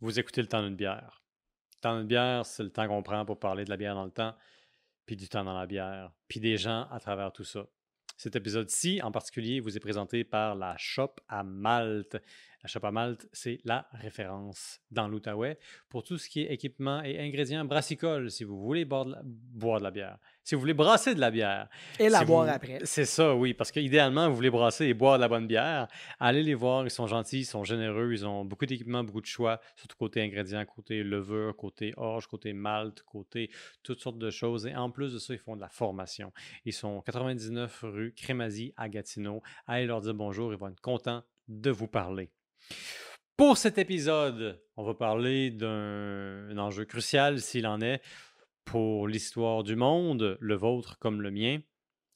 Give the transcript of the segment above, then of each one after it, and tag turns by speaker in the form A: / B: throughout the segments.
A: Vous écoutez le temps d'une bière. Le temps d'une bière, c'est le temps qu'on prend pour parler de la bière dans le temps, puis du temps dans la bière, puis des gens à travers tout ça. Cet épisode-ci, en particulier, vous est présenté par la Shop à Malte. La Shop à Malte, c'est la référence dans l'Outaouais pour tout ce qui est équipement et ingrédients brassicoles, si vous voulez boire de la, boire de la bière. Si vous voulez brasser de la bière.
B: Et la
A: si
B: boire
A: vous-
B: après.
A: C'est ça, oui, parce qu'idéalement, vous voulez brasser et boire de la bonne bière. Allez les voir, ils sont gentils, ils sont généreux, ils ont beaucoup d'équipements, beaucoup de choix, surtout côté ingrédients, côté levure, côté orge, côté malt, côté toutes sortes de choses. Et en plus de ça, ils font de la formation. Ils sont 99 rue Crémazie à Gatineau. Allez leur dire bonjour, ils vont être contents de vous parler. Pour cet épisode, on va parler d'un un enjeu crucial, s'il en est, pour l'histoire du monde, le vôtre comme le mien,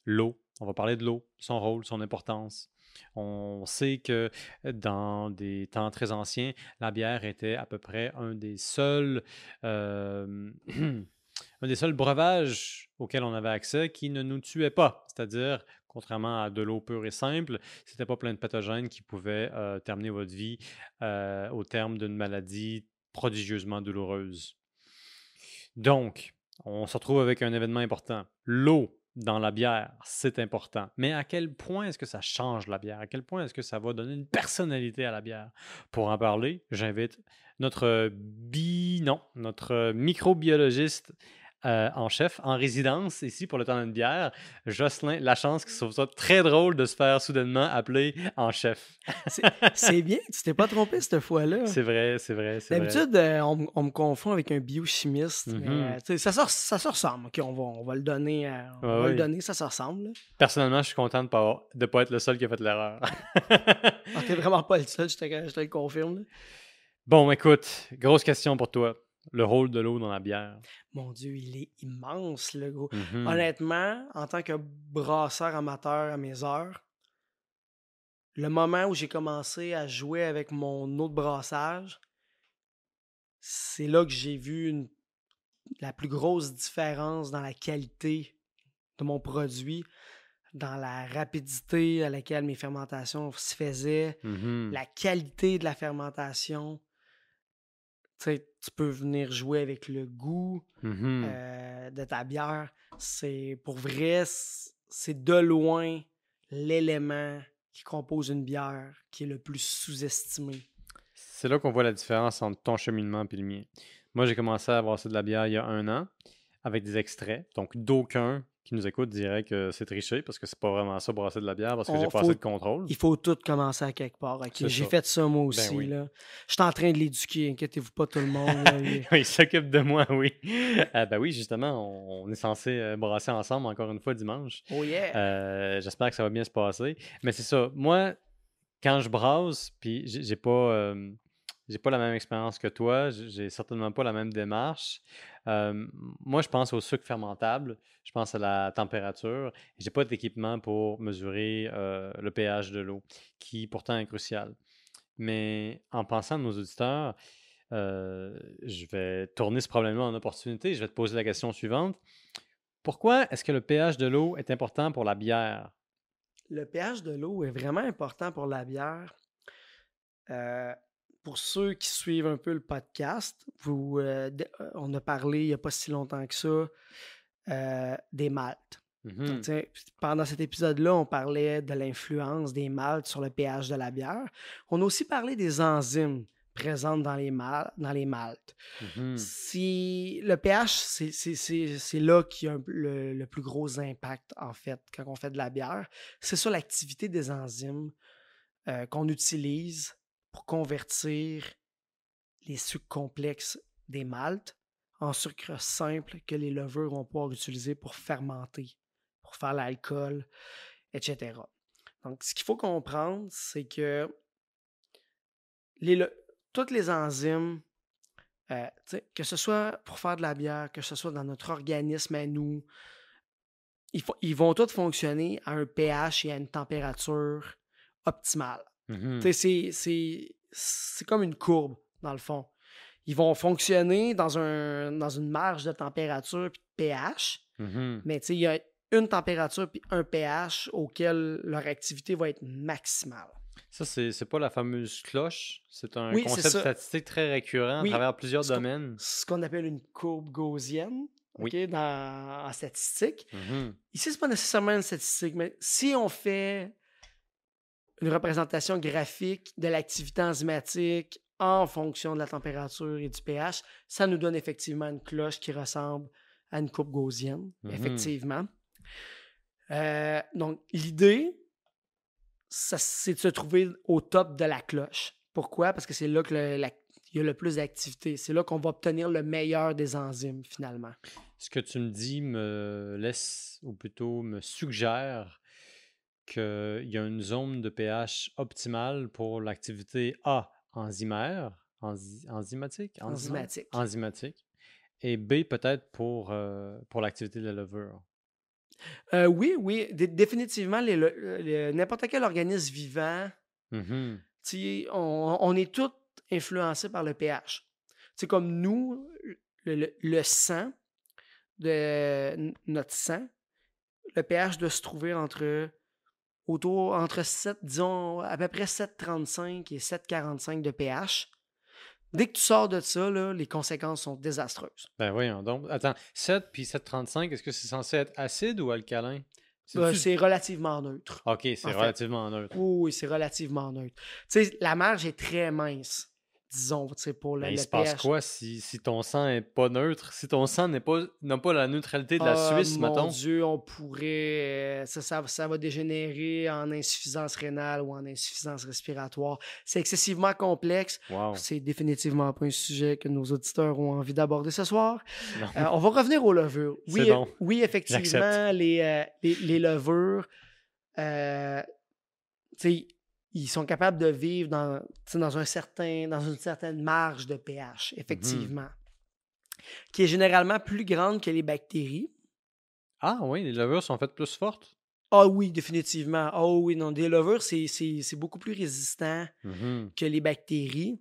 A: l'eau. On va parler de l'eau, son rôle, son importance. On sait que dans des temps très anciens, la bière était à peu près un des seuls, euh, un des seuls breuvages auxquels on avait accès qui ne nous tuait pas. C'est-à-dire, contrairement à de l'eau pure et simple, c'était pas plein de pathogènes qui pouvaient euh, terminer votre vie euh, au terme d'une maladie prodigieusement douloureuse. Donc, on se retrouve avec un événement important. L'eau dans la bière, c'est important. Mais à quel point est-ce que ça change la bière? À quel point est-ce que ça va donner une personnalité à la bière? Pour en parler, j'invite notre bi... non, notre microbiologiste euh, en chef, en résidence ici pour le temps d'une bière, Jocelyn Lachance, qui trouve ça très drôle de se faire soudainement appeler en chef.
B: C'est bien, tu t'es pas trompé cette fois-là.
A: C'est vrai, c'est vrai.
B: D'habitude, euh, on, me confond avec un biochimiste.
A: Mhm.
B: euh, ça, se, ça se ressemble. On va, on va le donner. euh, on
A: Ouais,
B: va le donner, ça se ressemble. là.
A: Personnellement, je suis content de ne pas, de pas être le seul qui a fait l'erreur.
B: Ah, T'es vraiment pas le seul, je te, je te le confirme. là.
A: bon, écoute, grosse question pour toi. Le rôle de l'eau dans la bière.
B: Mon Dieu, il est immense, le gros.
A: Mhm.
B: Honnêtement, en tant que brasseur amateur à mes heures, le moment où j'ai commencé à jouer avec mon de brassage, c'est là que j'ai vu une- la plus grosse différence dans la qualité de mon produit, dans la rapidité à laquelle mes fermentations se faisaient,
A: Mhm.
B: la qualité de la fermentation. Tu sais, tu peux venir jouer avec le goût
A: Mhm.
B: euh, de ta bière. C'est pour vrai, c'est de loin l'élément qui compose une bière qui est le plus sous-estimé.
A: C'est là qu'on voit la différence entre ton cheminement et le mien. Moi, j'ai commencé à brasser de la bière il y a un an avec des extraits. Donc, d'aucuns qui nous écoutent dirait que c'est triché parce que c'est pas vraiment ça brasser de la bière parce que j'ai pas assez de contrôle.
B: Il faut tout commencer à quelque part. J'ai fait ça moi aussi.
A: Ben oui.
B: là. Je suis en train de l'éduquer, inquiétez-vous pas tout le monde. là. Il-
A: s'occupe de moi, oui. Euh, ben oui, justement, on, est censé euh, brasser ensemble encore une fois dimanche.
B: oh yeah!
A: Euh, J'espère que ça va bien se passer. Mais c'est ça. Moi, quand je brasse, puis j'ai pas, euh, j'ai pas la même expérience que toi, j'ai certainement pas la même démarche. Moi, je pense au sucre fermentable, je pense à la température. J'ai pas d'équipement pour mesurer le pH de l'eau, qui pourtant est crucial. Mais en pensant à nos auditeurs, je vais tourner ce problème-là en opportunité. Je vais te poser la question suivante. Pourquoi est-ce que le pH de l'eau est important pour la bière?
B: Le pH de l'eau est vraiment important pour la bière. Pour ceux qui suivent un peu le podcast, vous, euh, euh, on a parlé il n'y a pas si longtemps que ça euh, des maltes. Sais, Pendant cet épisode-là, on parlait de l'influence des maltes sur le pH de la bière. On a aussi parlé des enzymes présentes dans les, mal- dans les maltes.
A: Mhm.
B: Si le pH, c'est- là qu'il y a un- le, le plus gros impact, en fait, quand on fait de la bière. C'est sur l'activité des enzymes euh, qu'on utilise pour convertir les sucres complexes des maltes en sucre simple que les levures vont pouvoir utiliser pour fermenter, pour faire l'alcool, etc. Donc, ce qu'il faut comprendre, c'est que toutes les enzymes, euh, que ce soit pour faire de la bière, que ce soit dans notre organisme à nous, ils, ils vont tous fonctionner à un pH et à une température optimale.
A: Mhm.
B: C'est- c'est c'est comme une courbe, dans le fond. Ils vont fonctionner dans, un, dans une marge de température puis de pH,
A: Mhm.
B: mais il y a une température puis un pH auquel leur activité va être maximale.
A: Ça, c'est c'est pas la fameuse cloche. C'est un
B: Oui,
A: concept statistique très récurrent à travers plusieurs
B: ce
A: domaines.
B: Ce qu'on appelle une courbe gaussienne,
A: Oui.
B: OK, dans, en statistique.
A: Mhm.
B: Ici, c'est pas nécessairement une statistique, mais si on fait une représentation graphique de l'activité enzymatique en fonction de la température et du pH, ça nous donne effectivement une cloche qui ressemble à une courbe gaussienne,
A: Mhm.
B: effectivement. Euh, donc, l'idée, c'est de se trouver au top de la cloche. Pourquoi? Parce que c'est là que le- la- il y a le plus d'activité. C'est là qu'on va obtenir le meilleur des enzymes, finalement.
A: Ce que tu me dis me laisse, ou plutôt me suggère qu'il y a une zone de pH optimale pour l'activité A, enzymaire, enzy- enzymatique?
B: Enzymatique.
A: enzymatique, et B, peut-être pour, euh, pour l'activité de la levure?
B: Euh, oui, oui, dé- définitivement, les- n'importe quel organisme vivant, sais, on, on est tous influencés par le pH. C'est comme nous, le, le- le sang, de notre sang, le pH doit se trouver entre autour entre 7, disons à peu près 7,35 et 7,45 de pH. Dès que tu sors de ça, là, les conséquences sont désastreuses.
A: Ben voyons donc. Attends, 7 puis 7,35, est-ce que c'est censé être acide ou alcalin?
B: Euh, C'est relativement neutre.
A: Ok, c'est
B: fait.
A: relativement neutre.
B: Oui, c'est relativement neutre. Tu sais, la marge est très mince, disons, pour le,
A: Mais Ben, il
B: le
A: se passe
B: pH.
A: quoi si, si ton sang n'est pas neutre? Si ton sang n'est pas n'a pas la neutralité de la
B: Ah,
A: Suisse,
B: mon
A: mettons?
B: Dieu, on pourrait... euh, Ça, ça, ça va dégénérer en insuffisance rénale ou en insuffisance respiratoire. C'est excessivement complexe.
A: Wow.
B: C'est définitivement pas un sujet que nos auditeurs ont envie d'aborder ce soir. Euh, on va revenir aux levures. Oui,
A: bon.
B: oui effectivement, les, euh, les, les levures, euh, ils sont capables de vivre dans, dans, un certain, dans une certaine marge de
A: Mhm.
B: pH, effectivement, qui est généralement plus grande que les bactéries.
A: Ah oui, les levures sont faites plus fortes?
B: Ah oui, définitivement. Ah oui, non, des levures, c'est- beaucoup plus résistant
A: Mhm.
B: que les bactéries.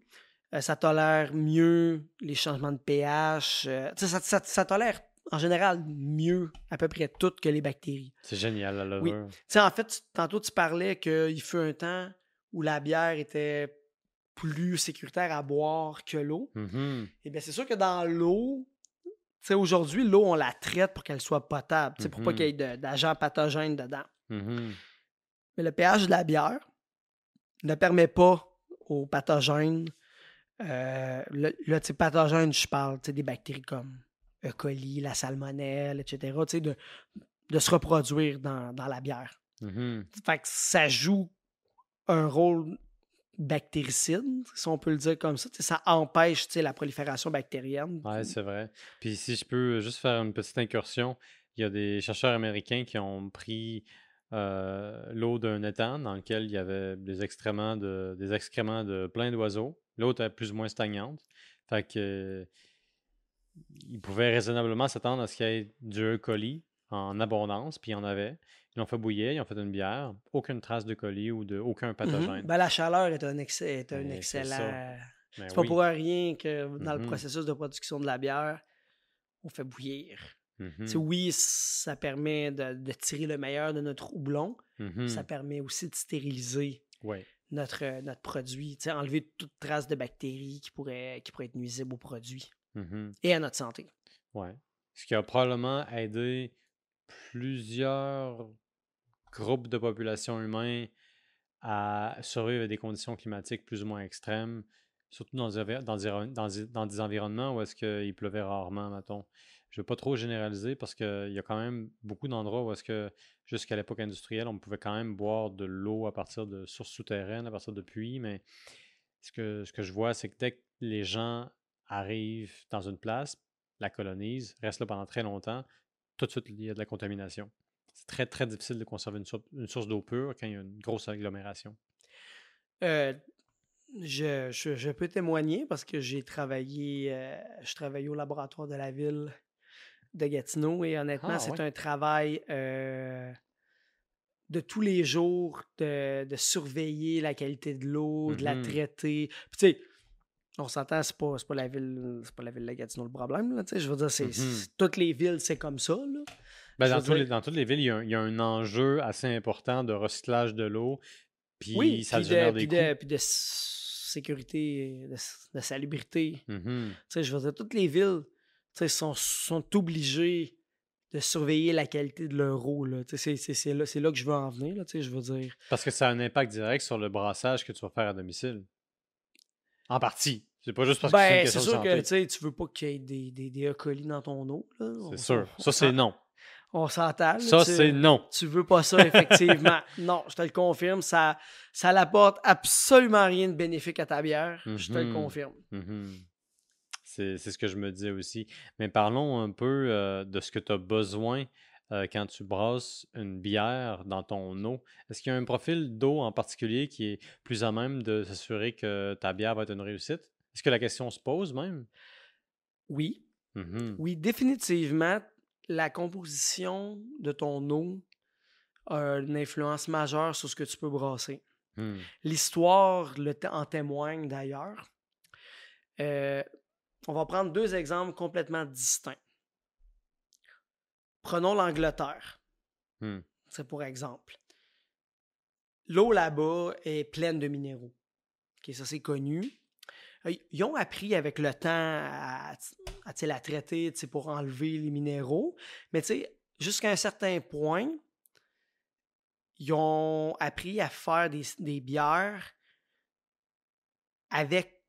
B: Euh, ça tolère mieux les changements de pH. euh, ça, ça- ça tolère en général mieux à peu près tout que les bactéries.
A: C'est génial, la
B: Oui.
A: levure.
B: Sais, en fait, tantôt tu parlais qu'il fut un temps où la bière était plus sécuritaire à boire que l'eau.
A: Mhm.
B: Eh bien, c'est sûr que dans l'eau, tu sais, aujourd'hui, l'eau, on la traite pour qu'elle soit potable, tu sais, pour pas qu'il y ait de- d'agents pathogènes dedans.
A: Mhm.
B: Mais le pH de la bière ne permet pas aux pathogènes, euh, le- pathogènes, je parle tu sais, des bactéries comme E. coli, la salmonelle, etc., de, de se reproduire dans, dans la bière.
A: Mhm.
B: Fait que ça joue un rôle bactéricide, si on peut le dire comme ça. Ça empêche la prolifération bactérienne.
A: Ouais, c'est vrai. Puis si je peux juste faire une petite incursion, il y a des chercheurs américains qui ont pris euh, l'eau d'un étang dans lequel il y avait des excréments de, des excréments de plein d'oiseaux. L'eau était plus ou moins stagnante. Fait que ils pouvaient raisonnablement s'attendre à ce qu'il y ait du E. en abondance, puis il y en avait. Ils l'ont fait bouillir, ils ont fait une bière, aucune trace de colis ou de aucun
B: Mhm.
A: pathogène.
B: Ben, la chaleur est un, ex- est un
A: c'est
B: excellent.
A: Ben
B: C'est pas
A: oui.
B: pour rien que dans le
A: Mhm.
B: processus de production de la bière, on fait bouillir.
A: Mhm.
B: Sais, Oui, ça permet de, de tirer le meilleur de notre houblon. Ça permet aussi de stériliser
A: Ouais.
B: notre, euh, notre produit, enlever toute trace de bactéries qui pourraient, qui être nuisibles au produit et à notre santé.
A: Ouais. Ce qui a probablement aidé plusieurs groupes de population humains à survivre à des conditions climatiques plus ou moins extrêmes, surtout dans des, environnements où est-ce qu'il pleuvait rarement, mettons. Je ne veux pas trop généraliser parce qu'il y a quand même beaucoup d'endroits où est-ce que jusqu'à l'époque industrielle, on pouvait quand même boire de l'eau à partir de sources souterraines, à partir de puits, mais ce que je vois, c'est que dès que les gens arrivent dans une place, la colonisent, restent là pendant très longtemps, tout de suite, il y a de la contamination. C'est très, très difficile de conserver une, source- une source d'eau pure quand il y a une grosse agglomération.
B: Euh, je, je- je peux témoigner parce que j'ai travaillé, euh, je travaillais au laboratoire de la ville de Gatineau et honnêtement,
A: Ah,
B: c'est
A: ouais.
B: un travail euh, de tous les jours de, de surveiller la qualité de l'eau, de la
A: Mhm.
B: traiter. Puis tu sais, on s'entend, c'est pas, pas la ville, c'est pas la ville de Gatineau le problème. Là, je veux dire, c'est,
A: Mhm.
B: c'est- toutes les villes, c'est comme ça. Là.
A: Ben, dans, tous les- dans toutes les villes, il y, a un, il y a un enjeu assez important de recyclage de l'eau, puis
B: Oui,
A: ça
B: puis
A: génère
B: de,
A: des
B: puis
A: coûts.
B: de, puis de sécurité, de, salubrité. Tu sais, je veux dire, toutes les villes sont, sont obligées de surveiller la qualité de leur eau. C'est là, là que je veux en venir. Là, je veux dire.
A: Parce que ça a un impact direct sur le brassage que tu vas faire à domicile. En partie. C'est pas juste parce que c'est
B: Ben, c'est
A: de
B: sûr que
A: santé.
B: tu veux pas qu'il y ait des, des, des E. dans ton eau.
A: C'est sûr. Ça, c'est non.
B: On s'entend.
A: Ça, c'est non.
B: Tu veux pas ça, effectivement. non, je te le confirme. Ça, ça n'apporte absolument rien de bénéfique à ta bière. Je te le
A: Mhm.
B: confirme.
A: Mhm. C'est c'est ce que je me disais aussi. Mais parlons un peu euh, de ce que tu as besoin euh, quand tu brasses une bière dans ton eau. Est-ce qu'il y a un profil d'eau en particulier qui est plus à même de s'assurer que ta bière va être une réussite? Est-ce que la question se pose même?
B: Oui,
A: Mhm.
B: oui, définitivement, la composition de ton eau a une influence majeure sur ce que tu peux brasser.
A: Mhm.
B: L'histoire en témoigne d'ailleurs. Euh, on va prendre deux exemples complètement distincts. Prenons l'Angleterre.
A: Hmm.
B: C'est pour exemple. L'eau là-bas est pleine de minéraux. Ça, c'est connu. Ils ont appris avec le temps à, la traiter pour enlever les minéraux. Mais jusqu'à un certain point, ils ont appris à faire des, des bières avec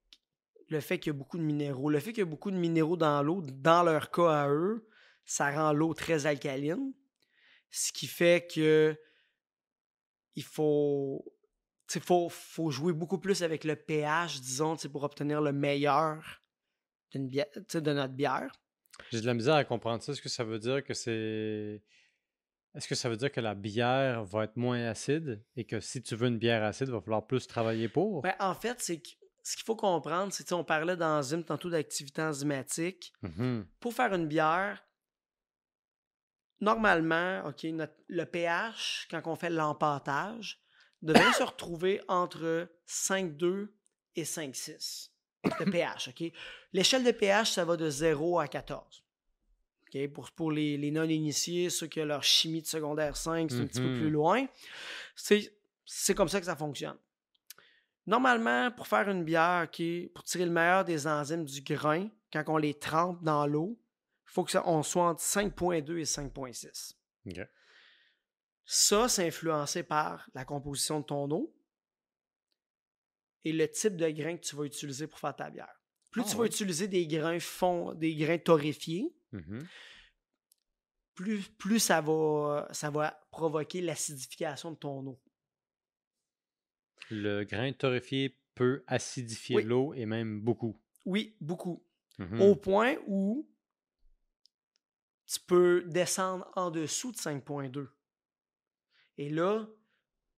B: le fait qu'il y a beaucoup de minéraux. Le fait qu'il y a beaucoup de minéraux dans l'eau, dans leur cas à eux, ça rend l'eau très alcaline. Ce qui fait que il faut, sais, faut, faut jouer beaucoup plus avec le pH, disons, pour obtenir le meilleur bière, de notre bière.
A: J'ai de la misère à comprendre ça. Est-ce que ça veut dire que c'est. Est-ce que ça veut dire que la bière va être moins acide et que si tu veux une bière acide, il va falloir plus travailler pour?
B: Ben, en fait, c'est que ce qu'il faut comprendre, c'est qu'on parlait d'enzymes tantôt d'activité enzymatique.
A: Mhm.
B: Pour faire une bière, normalement, OK, notre- le pH, quand on fait l'empâtage, devrait se retrouver entre 5,2 et 5,6 de pH. L'échelle de pH, ça va de 0 à 14. OK? Pour, pour les, les non-initiés, ceux qui ont leur chimie de secondaire 5, c'est un petit peu plus loin. C'est comme ça que ça fonctionne. Normalement, pour faire une bière, pour tirer le meilleur des enzymes du grain, quand on les trempe dans l'eau, il faut qu'on soit entre 5.2 et 5.6.
A: OK.
B: Ça, c'est influencé par la composition de ton eau et le type de grain que tu vas utiliser pour faire ta bière. Plus
A: Ah
B: tu vas utiliser des grains fond, des grains torréfiés,
A: Mhm.
B: plus, plus ça, va, ça va provoquer l'acidification de ton eau.
A: Le grain torréfié peut acidifier
B: Oui.
A: l'eau et même beaucoup.
B: Oui, beaucoup.
A: Mhm.
B: Au point où tu peux descendre en dessous de 5.2. Et là,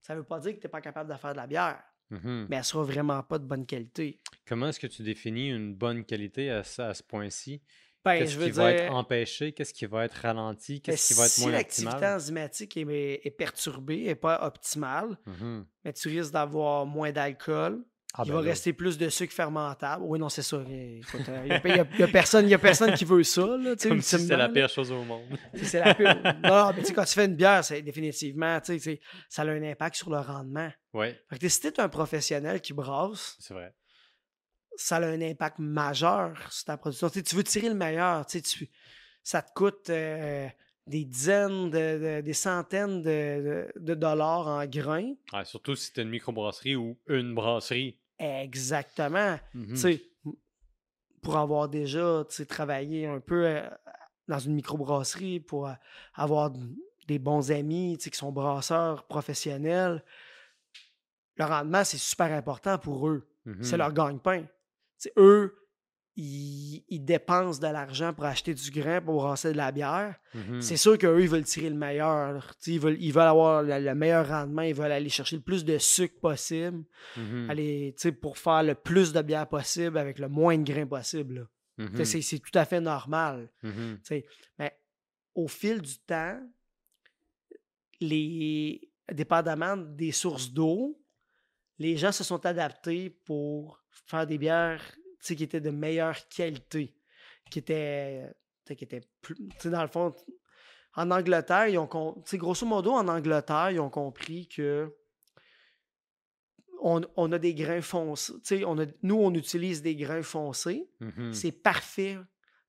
B: ça ne veut pas dire que tu n'es pas capable de faire de la bière,
A: Mhm.
B: mais elle sera vraiment pas de bonne qualité.
A: Comment est-ce que tu définis une bonne qualité à, ça- à ce point-ci?
B: Ben,
A: Qu'est-ce qui va être empêché? Qu'est-ce qui va être ralenti?
B: ben,
A: Qu'est-ce qui va être
B: si
A: moins
B: l'activité
A: optimal?
B: enzymatique est, est perturbée, n'est pas optimale,
A: Mhm.
B: mais tu risques d'avoir moins d'alcool.
A: Ah,
B: il
A: ben
B: va
A: là.
B: réster plus de sucre fermentable. Oui, non, c'est ça. Il n'y a, personne, y a personne qui veut ça. Là, tu sais,
A: Comme si c'était la pire chose au monde.
B: C'est la pire. Non, mais tu sais, quand tu fais une bière, c'est définitivement, tu sais, c'est- ça a un impact sur le rendement.
A: Oui,
B: Fait que si tu es un professionnel qui brasse,
A: c'est vrai.
B: ça a un impact majeur sur ta production. Tu veux tirer le meilleur, tu ça te coûte euh, des dizaines, de, de- des centaines de, de- de dollars en grains.
A: Ouais, surtout si tu une microbrasserie ou une brasserie.
B: Exactement.
A: Mhm.
B: Sais, pour avoir déjà travaillé un peu euh, dans une microbrasserie, pour euh, avoir des bons amis qui sont brasseurs professionnels, le rendement, c'est super important pour eux. C'est
A: Mhm.
B: leur gagne-pain. Eux, ils, ils dépensent de l'argent pour acheter du grain pour brasser de la bière.
A: Mhm.
B: C'est sûr qu'eux, ils veulent tirer le meilleur. Ils veulent, ils veulent avoir le, le meilleur rendement. Ils veulent aller chercher le plus de sucre possible. Aller, sais, pour faire le plus de bière possible avec le moins de grains possible.
A: Mhm.
B: C'est tout à fait normal. Mais au fil du temps, les, dépendamment des sources d'eau, les gens se sont adaptés pour faire des bières qui étaient de meilleure qualité, qui sais, qui étaient plus, tu sais, dans le fond, en Angleterre, ils ont, com- tu sais, grosso modo, en Angleterre, ils ont compris que on, on a des grains foncés. Tu sais, on a, nous, on utilise des grains foncés.
A: Mhm.
B: C'est parfait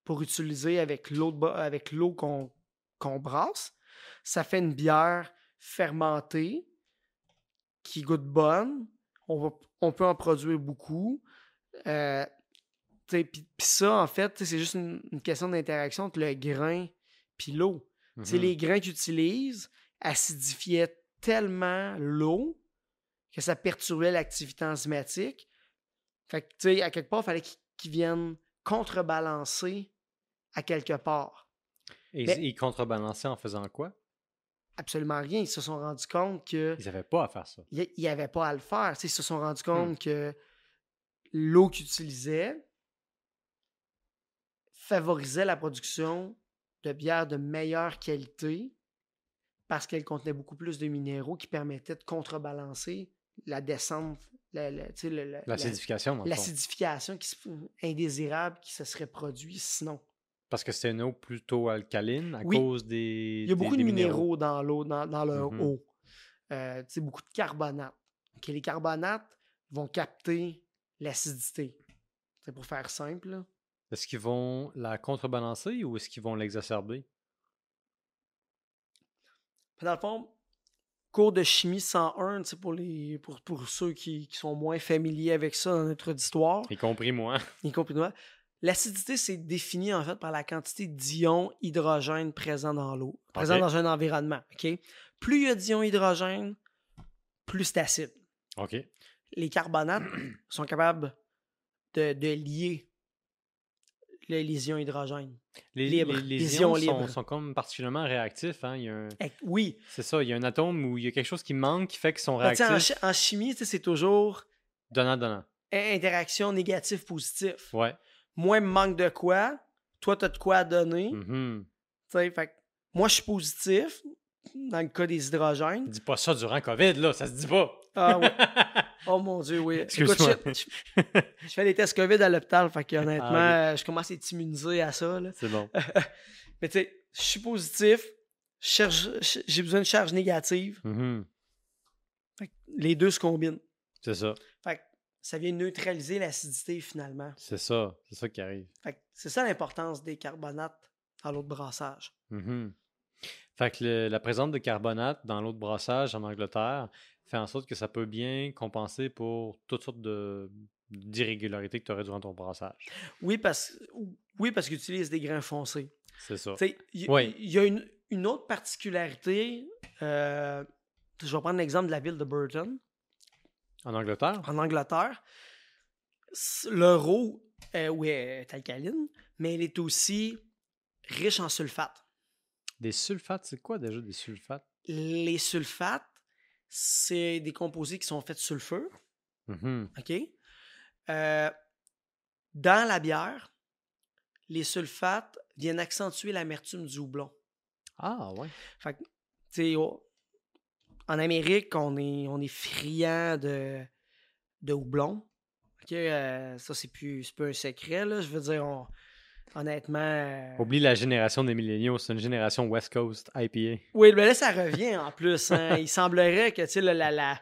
B: pour utiliser avec l'eau avec l'eau qu'on qu'on brasse. Ça fait une bière fermentée qui goûte bonne. On, va, on peut en produire beaucoup. Euh, puis ça, en fait, c'est juste une, une question d'interaction entre le grain puis l'eau. Tu sais,
A: Mhm.
B: Les grains qu'ils utilisent acidifiaient tellement l'eau que ça perturbait l'activité enzymatique. Fait que, tu sais, à quelque part, il fallait qu'ils viennent contrebalancer à quelque part.
A: Et ils-
B: mais-
A: ils contrebalançaient en faisant quoi?
B: Absolument rien. Ils se sont rendus compte que
A: Ils n'avaient pas à faire ça.
B: il n'y avait pas à le faire. Ils se sont
A: Hmm.
B: rendus compte que l'eau qu'ils utilisaient favorisait la production de bières de meilleure qualité parce qu'elle contenait beaucoup plus de minéraux qui permettaient de contrebalancer la descente, la-
A: L'acidification,
B: indésirable qui se serait produite sinon.
A: Parce que c'était une eau plutôt alcaline à
B: Oui.
A: cause des.
B: Il y a beaucoup
A: des
B: de minéraux dans l'eau, dans, dans leur
A: Mhm.
B: eau. Euh, beaucoup de carbonate. Ok, les carbonates vont capter l'acidité. C'est pour faire simple. là.
A: Est-ce qu'ils vont la contrebalancer ou est-ce qu'ils vont l'exacerber?
B: Dans le fond, cours de chimie 101, tu sais, pour, les, pour, pour ceux qui, qui sont moins familiers avec ça dans notre auditoire,
A: Y compris moi.
B: y compris moi, l'acidité, c'est défini en fait par la quantité d'ions hydrogène présents dans l'eau, présents dans un environnement. Plus il y a d'ions hydrogène, plus c'est acide.
A: OK.
B: les carbonates sont capables de, de lier le- les ions hydrogène.
A: Les,
B: Libre.
A: les- les
B: Les
A: ions
B: ions
A: sont,
B: libres.
A: sont comme particulièrement réactifs. Hein? Il y a un-
B: Eh, Oui,
A: C'est ça, il y a un atome où il y a quelque chose qui manque qui fait qu'ils sont
B: Ben, en,
A: réactifs.
B: en chimie, c'est toujours
A: Donnant-donnant.
B: in- interaction négatif-positif.
A: Ouais.
B: Moi, il me manque de quoi, toi, tu as de quoi à donner. Tu sais, fait que moi, je suis positif dans le cas des hydrogènes.
A: Dis pas ça durant COVID, là, ça se dit pas.
B: Ah ouais. Oh mon Dieu, oui. Écoute,
A: Excuse-moi.
B: je, je- je fais des tests COVID à l'hôpital, fait que honnêtement,
A: Ah,
B: je commence à être immunisé à ça.
A: C'est bon.
B: Mais tu sais, je suis positif, j'ai besoin de charge négative.
A: Mhm.
B: Fait que les deux se combinent.
A: C'est ça.
B: Fait que ça vient neutraliser l'acidité finalement.
A: C'est ça. C'est ça qui arrive.
B: Fait que c'est ça l'importance des carbonates dans l'eau de brassage.
A: Mhm. Fait que le- la présence de carbonate dans l'eau de brassage en Angleterre fait en sorte que ça peut bien compenser pour toutes sortes de d'irrégularités que tu aurais durant ton brassage.
B: Oui, parce, oui, parce qu'ils utilisent des grains foncés.
A: C'est ça.
B: Il
A: Oui.
B: y a une, une autre particularité. euh, je vais prendre l'exemple de la ville de Burton,
A: En Angleterre?
B: en Angleterre. Leur eau, euh, oui, est alcaline, mais elle est aussi riche en sulfate.
A: Des sulfates, c'est quoi déjà des sulfates?
B: Les sulfates, c'est des composés qui sont faits de sulfure.
A: Mhm.
B: OK? Euh, dans la bière, les sulfates viennent accentuer l'amertume du houblon.
A: Ah, ouais.
B: Fait que, tu sais, au- en Amérique, on est, on est friand de, de houblon. OK? euh, ça, c'est plus, c'est plus un secret, là. Je veux dire, on- honnêtement. euh,
A: Oublie la génération des milléniaux, c'est une génération West Coast IPA.
B: Oui, mais là, ça revient en plus. hein. Il semblerait que, tu sais, la, la, la,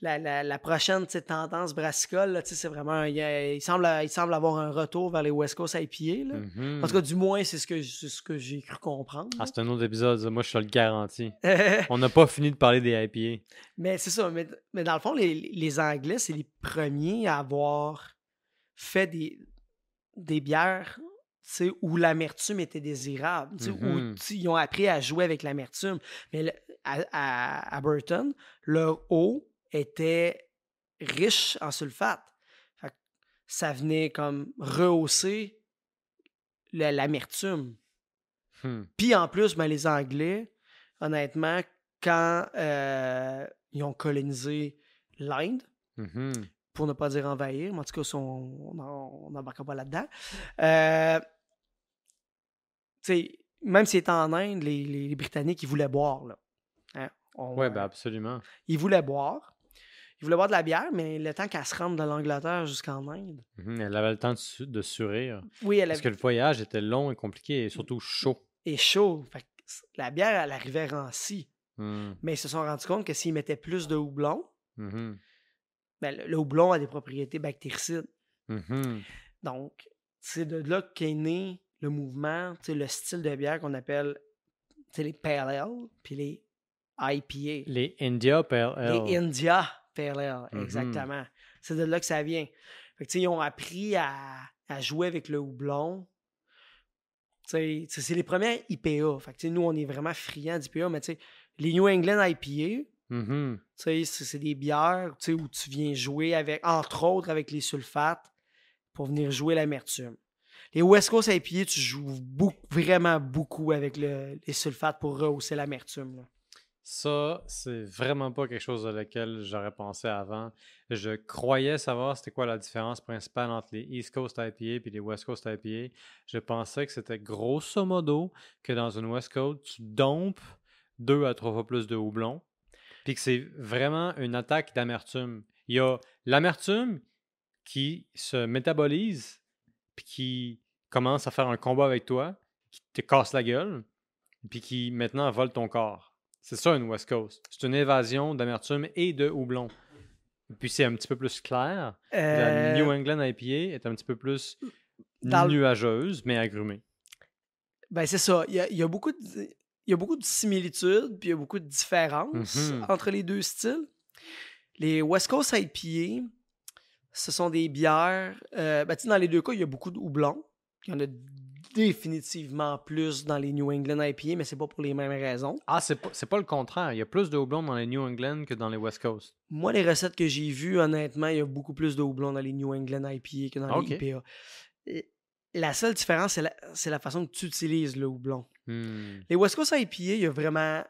B: la, la- la prochaine tendance brassicole, là, c'est vraiment. Il, semble, il semble avoir un retour vers les West Coast IPA. Là.
A: Mhm.
B: En tout cas, du moins, c'est ce que, c'est ce que j'ai cru comprendre.
A: Ah, c'est un autre épisode, ça. moi je te le garantis. On n'a pas fini de parler des IPA.
B: mais c'est ça. Mais, mais dans le fond, les, les Anglais, c'est les premiers à avoir fait des, des bières où l'amertume était désirable, où
A: Mhm.
B: sais, ils ont appris à jouer avec l'amertume. Mais le- à, à, à Burton, leur eau était riche en sulfate. Fait que ça venait comme rehausser l'amertume.
A: Hmm.
B: Puis en plus, ben, les Anglais, honnêtement, quand euh, ils ont colonisé l'Inde,
A: Mhm.
B: Pour ne pas dire envahir, mais en tout cas, on n'embarquera pas là-dedans. Euh, même si c'était en Inde, les, Britanniques, ils voulaient boire. Là. Hein, on-
A: Ouais, ben absolument.
B: Ils voulaient boire. Ils voulaient boire de la bière, mais le temps qu'elle se rende de l'Angleterre jusqu'en Inde.
A: Mhm. Elle avait le temps de, su- de surir.
B: Oui, elle
A: Parce
B: avait-
A: que le voyage était long et compliqué et surtout chaud.
B: est chaud. Fait que la bière, elle arrivait rancie.
A: Hmm.
B: Mais ils se sont rendus compte que s'ils mettaient plus de houblon,
A: Mhm.
B: Ben, le, le houblon a des propriétés bactéricides.
A: Mhm.
B: Donc, c'est de là qu'est né le mouvement, le style de bière qu'on appelle les Pale Ale puis les IPA.
A: Les India Pale Ale.
B: Les India Pale Ale,
A: Mhm.
B: exactement. C'est de là que ça vient. Fait que, ils ont appris à, à jouer avec le houblon. C'est les premiers IPA. Fait que, nous, on est vraiment friands d'IPA, mais les New England IPA,
A: Mhm.
B: tu sais, c'est des bières où tu viens jouer avec, entre autres, avec les sulfates pour venir jouer l'amertume. Les West Coast IPA, tu joues beaucoup, vraiment beaucoup avec le- les sulfates pour rehausser l'amertume.
A: Ça, c'est vraiment pas quelque chose à laquelle j'aurais pensé avant. Je croyais savoir c'était quoi la différence principale entre les East Coast IPA et les West Coast IPA. Je pensais que c'était grosso modo que dans une West Coast, tu dompes deux à trois fois plus de houblon, puis que c'est vraiment une attaque d'amertume. Il y a l'amertume qui se métabolise, puis qui commence à faire un combat avec toi, qui te casse la gueule, puis qui maintenant vole ton corps. C'est ça une West Coast. C'est une évasion d'amertume et de houblon. Puis c'est un petit peu plus clair. La
B: Euh,
A: New England IPA est un petit peu plus
B: Dans
A: nuageuse, mais agrumée.
B: Ben, c'est ça. Il y a, il y a beaucoup de, il y a beaucoup de similitudes, puis il y a beaucoup de différences
A: Mhm.
B: entre les deux styles. Les West Coast IPA, ce sont des bières. euh, ben, dans les deux cas, il y a beaucoup de houblon. Il y en a définitivement plus dans les New England IPA, mais c'est pas pour les mêmes raisons.
A: Ah, c'est pas, pas le contraire. Il y a plus de houblon dans les New England que dans les West Coast.
B: Moi, les recettes que j'ai vues, honnêtement, il y a beaucoup plus de houblon dans les New England IPA que dans les IPA. La seule différence, c'est la, c'est la façon que tu utilises le houblon.
A: Hmm.
B: Les West Coast IPA, il y a vraiment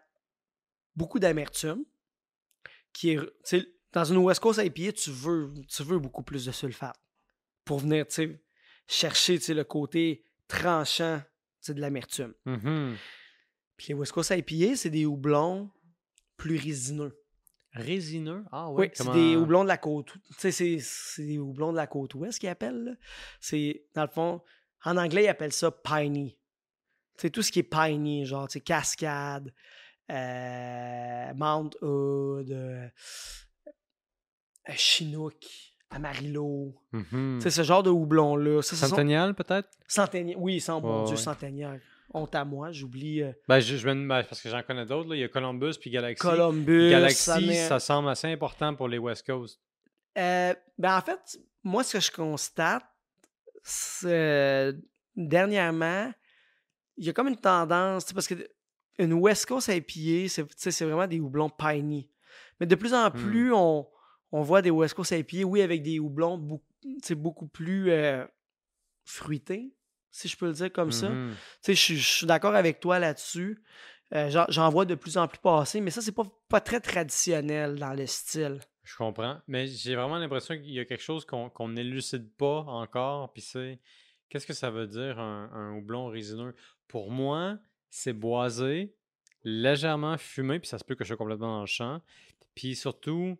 B: beaucoup d'amertume. Qui est, dans une West Coast IPA, tu veux, tu veux beaucoup plus de sulfate pour venir chercher le côté tranchant de l'amertume.
A: Mhm.
B: Puis les West Coast IPA, c'est des houblons plus résineux.
A: Résineux? Ah
B: Oui,
A: ouais.
B: c'est
A: comment-
B: des houblons de la côte. C'est, c'est des houblons de la côte ouest qu'ils appellent. C'est, dans le fond, en anglais, ils appellent ça piney. C'est tout ce qui est piney, genre, tu sais, cascade, euh, Mount Hood, euh, euh, Chinook, Amarillo.
A: Mhm.
B: C'est ce genre de houblon-là. Sont-
A: Centennial, peut-être?
B: Centennial. Oui, sans bon
A: Ouais,
B: Dieu,
A: ouais.
B: Centennial. Honte à moi, j'oublie euh,
A: Ben, je, je me- ben, parce que j'en connais d'autres. Il y a Columbus puis Galaxy.
B: Columbus.
A: Galaxy,
B: ça met-
A: ça semble assez important pour les West Coast.
B: Ben en fait, moi, ce que je constate, c'est dernièrement, il y a comme une tendance, parce que une West Coast IPA, c'est vraiment des houblons piney. Mais de plus en
A: Hmm.
B: plus, on, on voit des West Coast IPA, oui, avec des houblons beaucoup, beaucoup plus euh, fruités, si je peux le dire comme ça. Sais, je suis- d'accord avec toi là-dessus. Euh, j'en- vois de plus en plus passer, mais ça, c'est pas, pas très traditionnel dans le style.
A: Je comprends. Mais j'ai vraiment l'impression qu'il y a quelque chose qu'on qu'on n'élucide pas encore. Puis c'est qu'est-ce que ça veut dire un, un houblon résineux? Pour moi, c'est boisé, légèrement fumé, puis ça se peut que je sois complètement dans le champ. Puis surtout,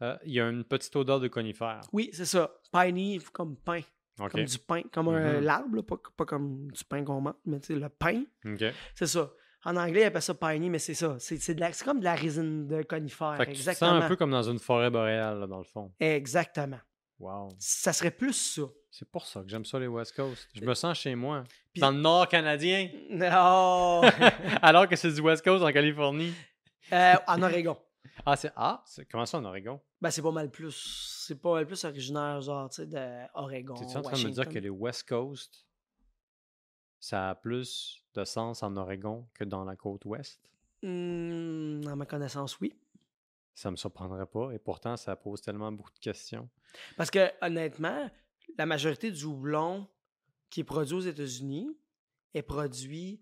A: euh, il y a une petite odeur de conifère.
B: Oui, c'est ça. Piney, comme pain. Comme du pain. Comme un
A: Mhm.
B: l'arbre, là, pas, pas comme du pain qu'on mange, mais tu sais, le pain, c'est ça. En anglais, ils appellent ça piney, mais c'est ça. C'est comme de la résine de conifère.
A: Fait que tu te sens
B: exactement.
A: un peu comme dans une forêt boréale, là, dans le fond.
B: Exactement.
A: Wow.
B: Ça serait plus ça.
A: C'est pour ça que j'aime ça, les West Coast. Je me sens chez moi.
B: Puis-
A: Dans le nord canadien?
B: Non!
A: Alors que c'est du West Coast en Californie.
B: Euh, en Oregon.
A: Ah, c'est ah, comment ça en Oregon?
B: Ben, c'est pas mal plus. C'est pas mal plus originaire, genre, tu sais, d'Oregon.
A: T'es-tu en train de me dire que les West Coast, ça a plus de sens en Oregon que dans la côte ouest?
B: Hmm, à ma connaissance, oui.
A: Ça me surprendrait pas. Et pourtant, ça pose tellement beaucoup de questions.
B: Parce que, honnêtement, la majorité du houblon qui est produit aux États-Unis est produit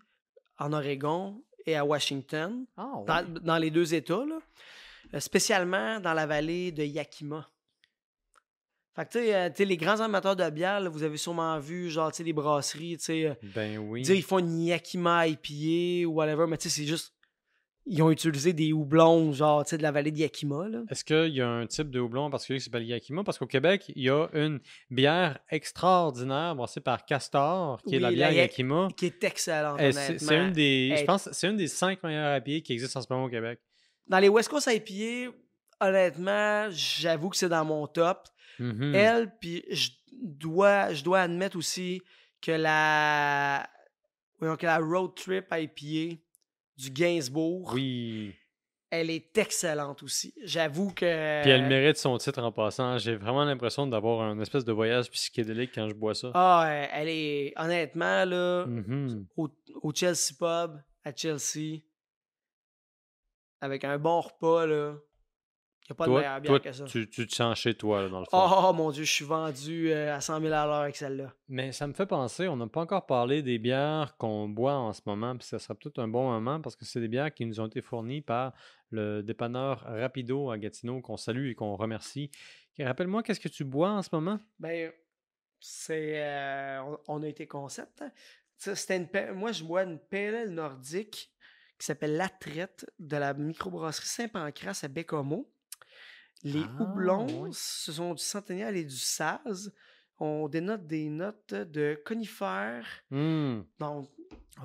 B: en Oregon et à Washington,
A: Ah,
B: dans, dans les deux États, là, euh, spécialement dans la vallée de Yakima. Fait que, tu sais, euh, tu sais, les grands amateurs de bière, là, vous avez sûrement vu, genre, tu sais, les brasseries, tu sais, euh,
A: Ben oui.
B: dire ils font une Yakima IPA ou whatever, mais tu sais, c'est juste. Ils ont utilisé des houblons, genre, tu sais, de la vallée de Yakima.
A: Est-ce qu'il y a un type de houblon en particulier qui s'appelle Yakima? Parce qu'au Québec, il y a une bière extraordinaire brassée par Castor, qui est
B: Oui,
A: la
B: la
A: bière
B: Yak-
A: Yakima.
B: Qui est excellente,
A: C'est une des, je pense, c'est une des cinq meilleures IPA qui existent en ce moment au Québec.
B: Dans les West Coast IPA, honnêtement, j'avoue que c'est dans mon top.
A: Mhm.
B: Elle, puis je dois, je dois admettre aussi que la, que la Road Trip IPA du Gainsbourg,
A: Oui.
B: elle est excellente aussi. J'avoue que.
A: Puis elle mérite son titre en passant. J'ai vraiment l'impression d'avoir un espèce de voyage psychédélique quand je bois ça.
B: Ah, elle est. Honnêtement, là,
A: Mhm.
B: au, au Chelsea Pub, à Chelsea, avec un bon repas, là, il n'y a pas de meilleure bière
A: toi,
B: que ça.
A: tu, tu te sens chez toi, là, dans le fond.
B: Oh, mon Dieu, je suis vendu euh, à 100 000 à l'heure avec celle-là.
A: Mais ça me fait penser, on n'a pas encore parlé des bières qu'on boit en ce moment, puis ça sera peut-être un bon moment parce que c'est des bières qui nous ont été fournies par le dépanneur Rapido à Gatineau, qu'on salue et qu'on remercie. Rappelle-moi, qu'est-ce que tu bois en ce moment?
B: Ben, c'est. euh, on, on a été concept. hein. Une Moi, je bois une PLL nordique qui s'appelle La Traite de la microbrasserie Saint-Pancras à Bécomo. Les
A: Ah,
B: houblons, ce sont du centennial et du saz. On dénote des notes de conifères. Donc,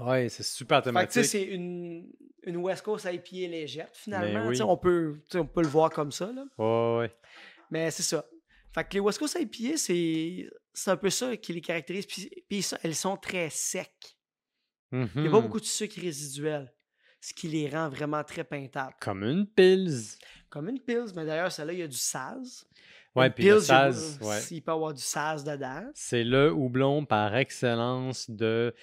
A: Ouais, c'est super thématique.
B: c'est une, une West Coast IPA légère, finalement.
A: Ben oui.
B: Sais, On, peut, on peut le voir comme ça. Là. Mais c'est ça. Fait que les West Coast IPA, c'est c'est un peu ça qui les caractérise. Puis, puis ça, elles sont très secs. Il n'y a pas
A: Mhm.
B: beaucoup de sucre résiduel, ce qui les rend vraiment très pintables.
A: Comme une pils.
B: Comme une Pils, mais d'ailleurs, celle-là, il y a du saz.
A: Ouais, puis le
B: Pils, il
A: ouais.
B: il peut avoir du saz dedans.
A: C'est le houblon par excellence de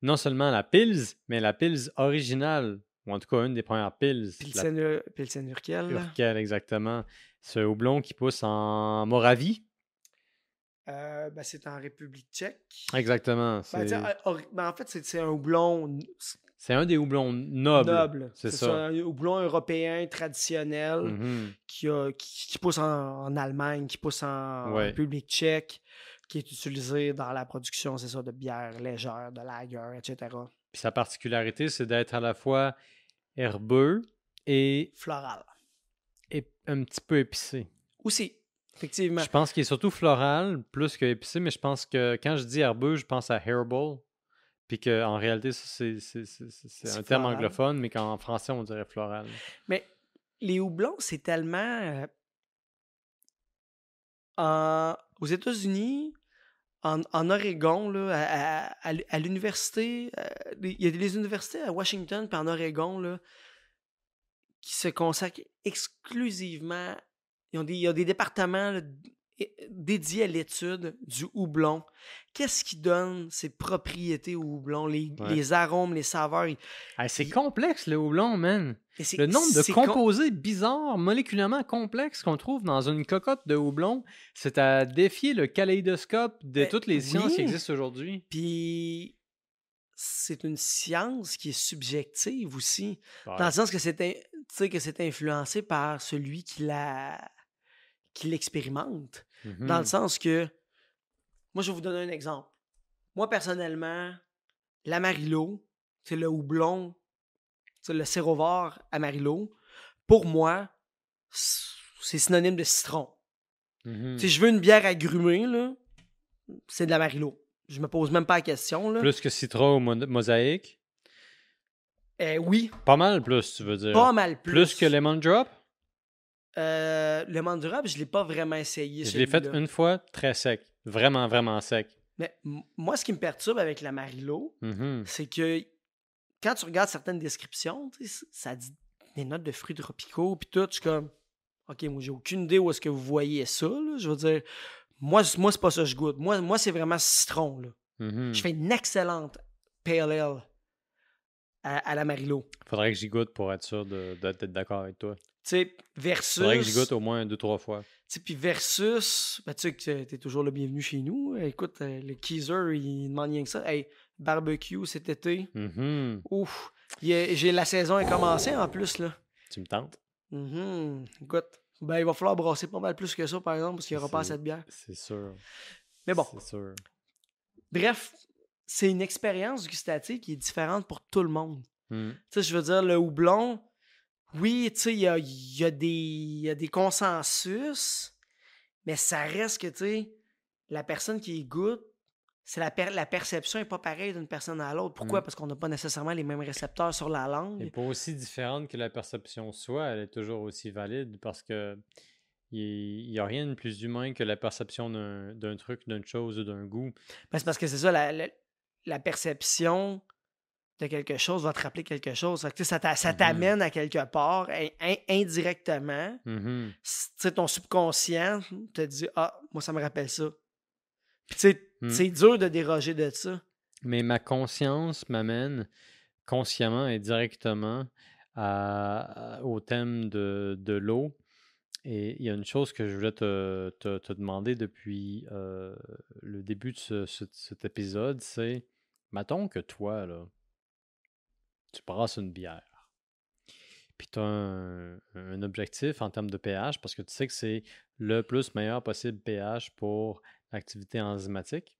A: non seulement la pils, mais la pils originale, ou en tout cas une des premières pils. la
B: Pilsen, Pilsen Urquell.
A: exactement. Ce houblon qui pousse en Moravie.
B: Euh, ben, c'est en République tchèque.
A: Exactement.
B: Ben, euh, ben, en fait, c'est un houblon
A: c'est un des houblons nobles.
B: noble.
A: c'est ça.
B: Un houblon européen traditionnel.
A: Mhm.
B: qui, a- qui, qui pousse en, en Allemagne, qui pousse en
A: Ouais.
B: République tchèque, qui est utilisé dans la production, c'est ça, de bières légères, de lager, etc.
A: Puis sa particularité, c'est d'être à la fois herbeux et,
B: Floral.
A: et un petit peu épicé.
B: Aussi, effectivement.
A: Je pense qu'il est surtout floral plus que épicé, mais je pense que quand je dis herbeux, je pense à herbal. Puis qu'en réalité, c'est un terme
B: floral.
A: anglophone, mais qu'en français, on dirait floral.
B: Mais les houblons, c'est tellement. euh, en- aux États-Unis, en, en Oregon, là, à, à- l'université, euh, il y a des universités à Washington puis en Oregon là, qui se consacrent exclusivement. Ils ont des, il y a des départements là, d- é- dédiés à l'étude du houblon. Qu'est-ce qui donne ses propriétés au houblon, les,
A: Ouais.
B: les arômes, les saveurs.
A: c'est
B: Il-
A: complexe, le houblon, man. Le nombre de composés bizarres, moléculairement complexes qu'on trouve dans une cocotte de houblon, c'est à défier le kaléidoscope de
B: Ben,
A: toutes les sciences qui existent aujourd'hui.
B: Puis c'est une science qui est subjective aussi,
A: Ouais.
B: dans le sens que c'est in- que c'est influencé par celui qui la qui l'expérimente. Dans
A: Mhm.
B: le sens que moi je vais vous donner un exemple. Moi personnellement, l'amarillo, c'est le houblon, c'est le sérovar amarillo. Pour moi, c'est synonyme de citron.
A: Mhm.
B: Si je veux une bière agrumée là, c'est de l'amarillo. Je me pose même pas la question là.
A: Plus que citron ou mo- mosaïque?
B: Eh oui,
A: Pas mal plus, tu veux dire.
B: pas mal plus.
A: Plus que Lemon Drop?
B: Euh, le mandurable, je l'ai pas vraiment essayé.
A: Je l'ai fait une fois très sec. Vraiment, vraiment sec.
B: Mais moi, ce qui me perturbe avec l'amarillo,
A: Mhm.
B: c'est que quand tu regardes certaines descriptions, ça dit des notes de fruits tropicaux, puis tout, je suis comme, OK, moi, j'ai aucune idée où est-ce que vous voyez ça. là. Je veux dire, moi, moi c'est pas ça que je goûte. Moi, moi c'est vraiment citron. Là.
A: Mhm.
B: Je fais une excellente pale ale à, à l'amarillo.
A: Faudrait que j'y goûte pour être sûr de- de- d'être d'accord avec toi.
B: Tu sais, versus...
A: Faudrait que j'y goûte au moins deux, trois fois.
B: Tu sais, puis versus, ben, tu sais que t'es toujours le bienvenu chez nous. Écoute, euh, le Keezer, il demande rien que ça. Hey, barbecue cet été.
A: Mhm.
B: Ouf. J'ai la saison est commencée en plus, là.
A: Tu me tentes?
B: Mhm. Écoute, ben, il va falloir brasser pas mal plus que ça, par exemple, parce qu'il n'y aura pas assez de bière.
A: C'est sûr.
B: Mais bon,
A: C'est sûr.
B: bref, c'est une expérience gustative qui est différente pour tout le monde.
A: Mhm.
B: Tu sais, je veux dire, le houblon, oui, tu sais, il y a, il y a des- il y a des consensus, mais ça reste que, tu sais, la personne qui y goûte c'est la, per- la perception n'est pas pareille d'une personne à l'autre. Pourquoi?
A: Mm.
B: Parce qu'on n'a pas nécessairement les mêmes récepteurs sur la
A: Et
B: langue.
A: pas aussi différente que la perception soit, elle est toujours aussi valide parce que il n'y a rien de plus humain que la perception d'un d'un truc, d'une chose ou d'un goût.
B: Ben, c'est parce que c'est ça, la, la- la perception de quelque chose va te rappeler quelque chose. Que, ça
A: Mhm.
B: t'amène à quelque part in- in- indirectement.
A: Mhm.
B: Sais, ton subconscient te dit Ah, moi, ça me rappelle ça. Puis,
A: Mm.
B: c'est dur de déroger de ça.
A: Mais ma conscience m'amène consciemment et directement à- à- au thème de, de l'eau. Et il y a une chose que je voulais te, te- te demander depuis euh, le début de ce- ce- cet épisode, c'est, mettons que toi, là, tu brasses une bière, puis tu as un, un objectif en termes de pH, parce que tu sais que c'est le plus meilleur possible pH pour l'activité enzymatique,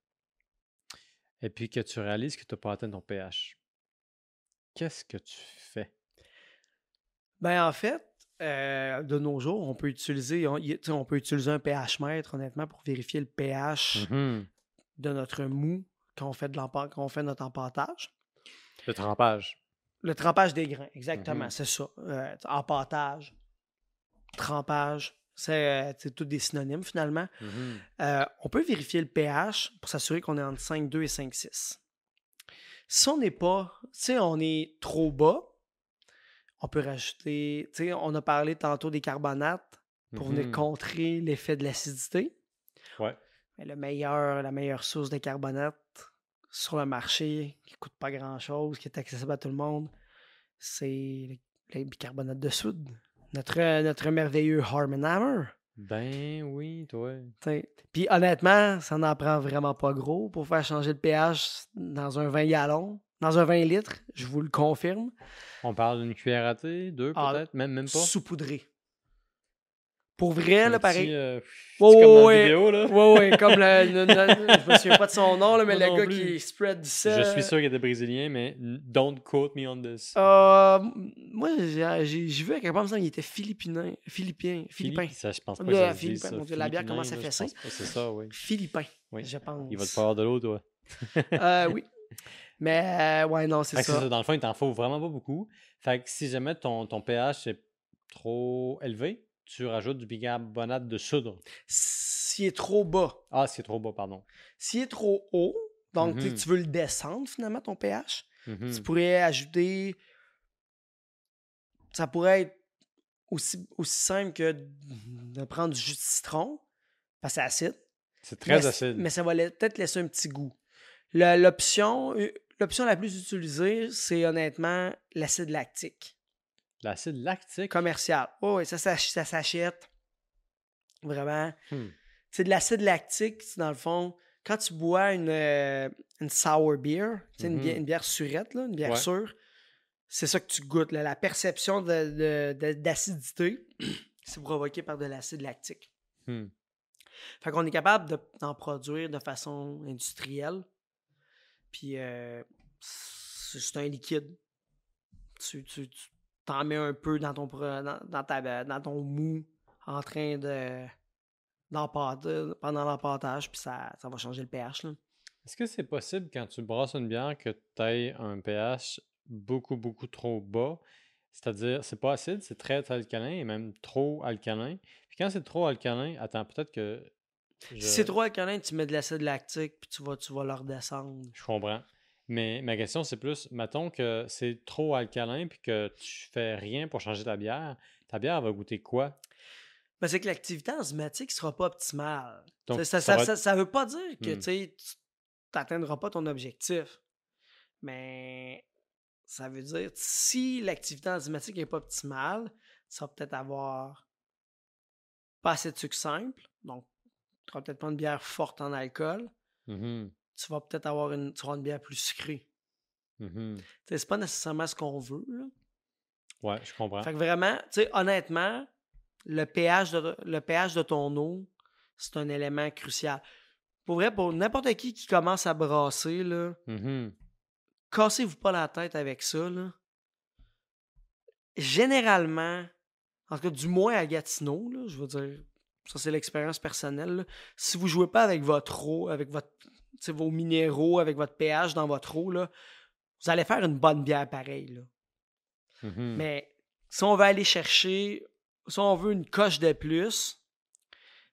A: et puis que tu réalises que tu n'as pas atteint ton pH. Qu'est-ce que tu fais?
B: Ben, en fait, euh, de nos jours, on peut utiliser on, peut utiliser un pH mètre, honnêtement, pour vérifier le pH
A: Mhm.
B: de notre mou quand on fait, de quand on fait notre empâtage.
A: Le trempage.
B: Le trempage des grains, exactement,
A: Mhm.
B: c'est ça. Euh, empâtage, trempage, c'est euh, tous des synonymes finalement.
A: Mhm.
B: Euh, on peut vérifier le pH pour s'assurer qu'on est entre 5,2 et 5,6. Si on n'est pas, tu sais, on est trop bas, on peut rajouter, tu sais, on a parlé tantôt des carbonates pour venir
A: Mhm.
B: contrer l'effet de l'acidité.
A: Ouais.
B: Mais le meilleur, la meilleure source de carbonate sur le marché, qui coûte pas grand-chose, qui est accessible à tout le monde, c'est le, bicarbonate de soude. Notre, notre merveilleux Harmon Hammer.
A: Ben oui, toi.
B: Puis honnêtement, ça n'en prend vraiment pas gros pour faire changer le pH dans un 20 gallons, dans un 20 litres, je vous le confirme.
A: On parle d'une cuillère à thé, deux
B: Ah,
A: peut-être, même, même pas?
B: Saupoudré. Pour vrai, là,
A: petit,
B: pareil.
A: euh, comme dans
B: ouais,
A: vidéo, là.
B: Ouais, ouais, comme le, le- le- je me souviens pas de son nom, là, mais le
A: non
B: gars
A: plus.
B: qui spread du
A: Je
B: sel.
A: suis sûr qu'il était brésilien, mais don't quote me on this.
B: Euh, moi, j'ai vu à quel point il était philippin. Philippin. Philippin.
A: Ça, je pense pas que ça
B: Philippin,
A: ça.
B: mon Dieu, la bière
A: Philippinin,
B: commence à
A: je pense pas, C'est ça, oui.
B: Philippin,
A: Oui.
B: je pense.
A: Il va te falloir de l'eau, toi.
B: Euh, oui. Mais, euh, ouais, non, c'est ça.
A: ça. Dans le fond, il t'en faut vraiment pas beaucoup. Fait que si jamais ton, ton pH est trop élevé, tu rajoutes du bicarbonate de soude.
B: S'il est trop bas,
A: Ah, c'est trop bas, pardon.
B: s'il est trop haut, donc tu
A: Mhm.
B: tu veux le descendre finalement, ton pH,
A: Mhm.
B: tu pourrais ajouter. Ça pourrait être aussi, aussi simple que de prendre du jus de citron, parce que c'est acide.
A: C'est très
B: mais,
A: acide.
B: Mais ça va la- peut-être laisser un petit goût. Euh, l'option la plus utilisée, c'est honnêtement l'acide lactique
A: L'acide lactique.
B: commercial. Oh, oui, ça, s'ach- ça s'achète. Vraiment.
A: Hmm.
B: C'est de l'acide lactique, dans le fond, quand tu bois une, euh, une sour beer, sais, une, bière, une bière surette, là, une bière
A: Ouais.
B: sûre, c'est ça que tu goûtes. là. La perception de- de- de- d'acidité, c'est provoqué par de l'acide lactique.
A: Hmm.
B: Fait qu'on est capable de- d'en produire de façon industrielle. Puis euh, c'est c'est un liquide. Tu, tu, tu t'en mets un peu dans ton, dans, dans ta, dans ton mou en train de pendant l'empâtage, puis ça, ça va changer le pH. Là.
A: Est-ce que c'est possible quand tu brasses une bière que tu aies un pH beaucoup, beaucoup trop bas? C'est-à-dire, c'est pas acide, c'est très alcalin et même trop alcalin. Puis quand c'est trop alcalin, attends, peut-être que.
B: Si c'est trop alcalin, tu mets de l'acide lactique, puis tu vas, tu vas le redescendre.
A: Je comprends. Mais ma question, c'est plus, mettons que c'est trop alcalin puis que tu fais rien pour changer ta bière, ta bière va goûter quoi?
B: Ben, c'est que l'activité enzymatique ne sera pas optimale.
A: Donc,
B: ça, ça veut pas dire que
A: Hmm.
B: tu n'atteindras pas ton objectif. Mais ça veut dire si l'activité enzymatique n'est pas optimale, ça va peut-être avoir pas assez de sucre simple. Donc, tu n'auras peut-être pas une bière forte en alcool.
A: Mhm,
B: Tu vas peut-être avoir une, tu auras une bière plus sucrée. sais, C'est pas nécessairement ce qu'on veut. là.
A: Ouais, je comprends.
B: Fait que vraiment, tu sais, honnêtement, le pH, de, le pH de ton eau, c'est un élément crucial. Pour vrai, pour n'importe qui qui commence à brasser, là,
A: Mhm.
B: cassez-vous pas la tête avec ça. Là. Généralement, en tout cas, du moins à Gatineau, là, je veux dire, ça c'est l'expérience personnelle. là, si vous jouez pas avec votre eau, avec votre. Vos minéraux avec votre pH dans votre eau, là, vous allez faire une bonne bière pareille. Là.
A: Mhm.
B: Mais si on veut aller chercher, si on veut une coche de plus,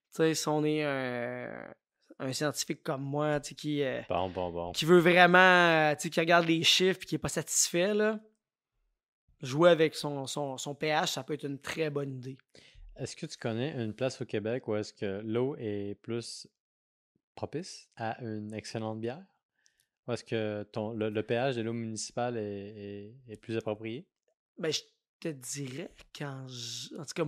B: si on est un, un scientifique comme moi, qui, euh,
A: Bon, bon, bon.
B: qui veut vraiment, euh, qui regarde les chiffres et qui n'est pas satisfait, là, jouer avec son, son, son pH, ça peut être une très bonne idée.
A: Est-ce que tu connais une place au Québec où est-ce que l'eau est plus propice à une excellente bière? Ou est-ce que ton, le, le pH de l'eau municipale est, est- est plus approprié?
B: Ben, je te dirais quand je... En tout cas,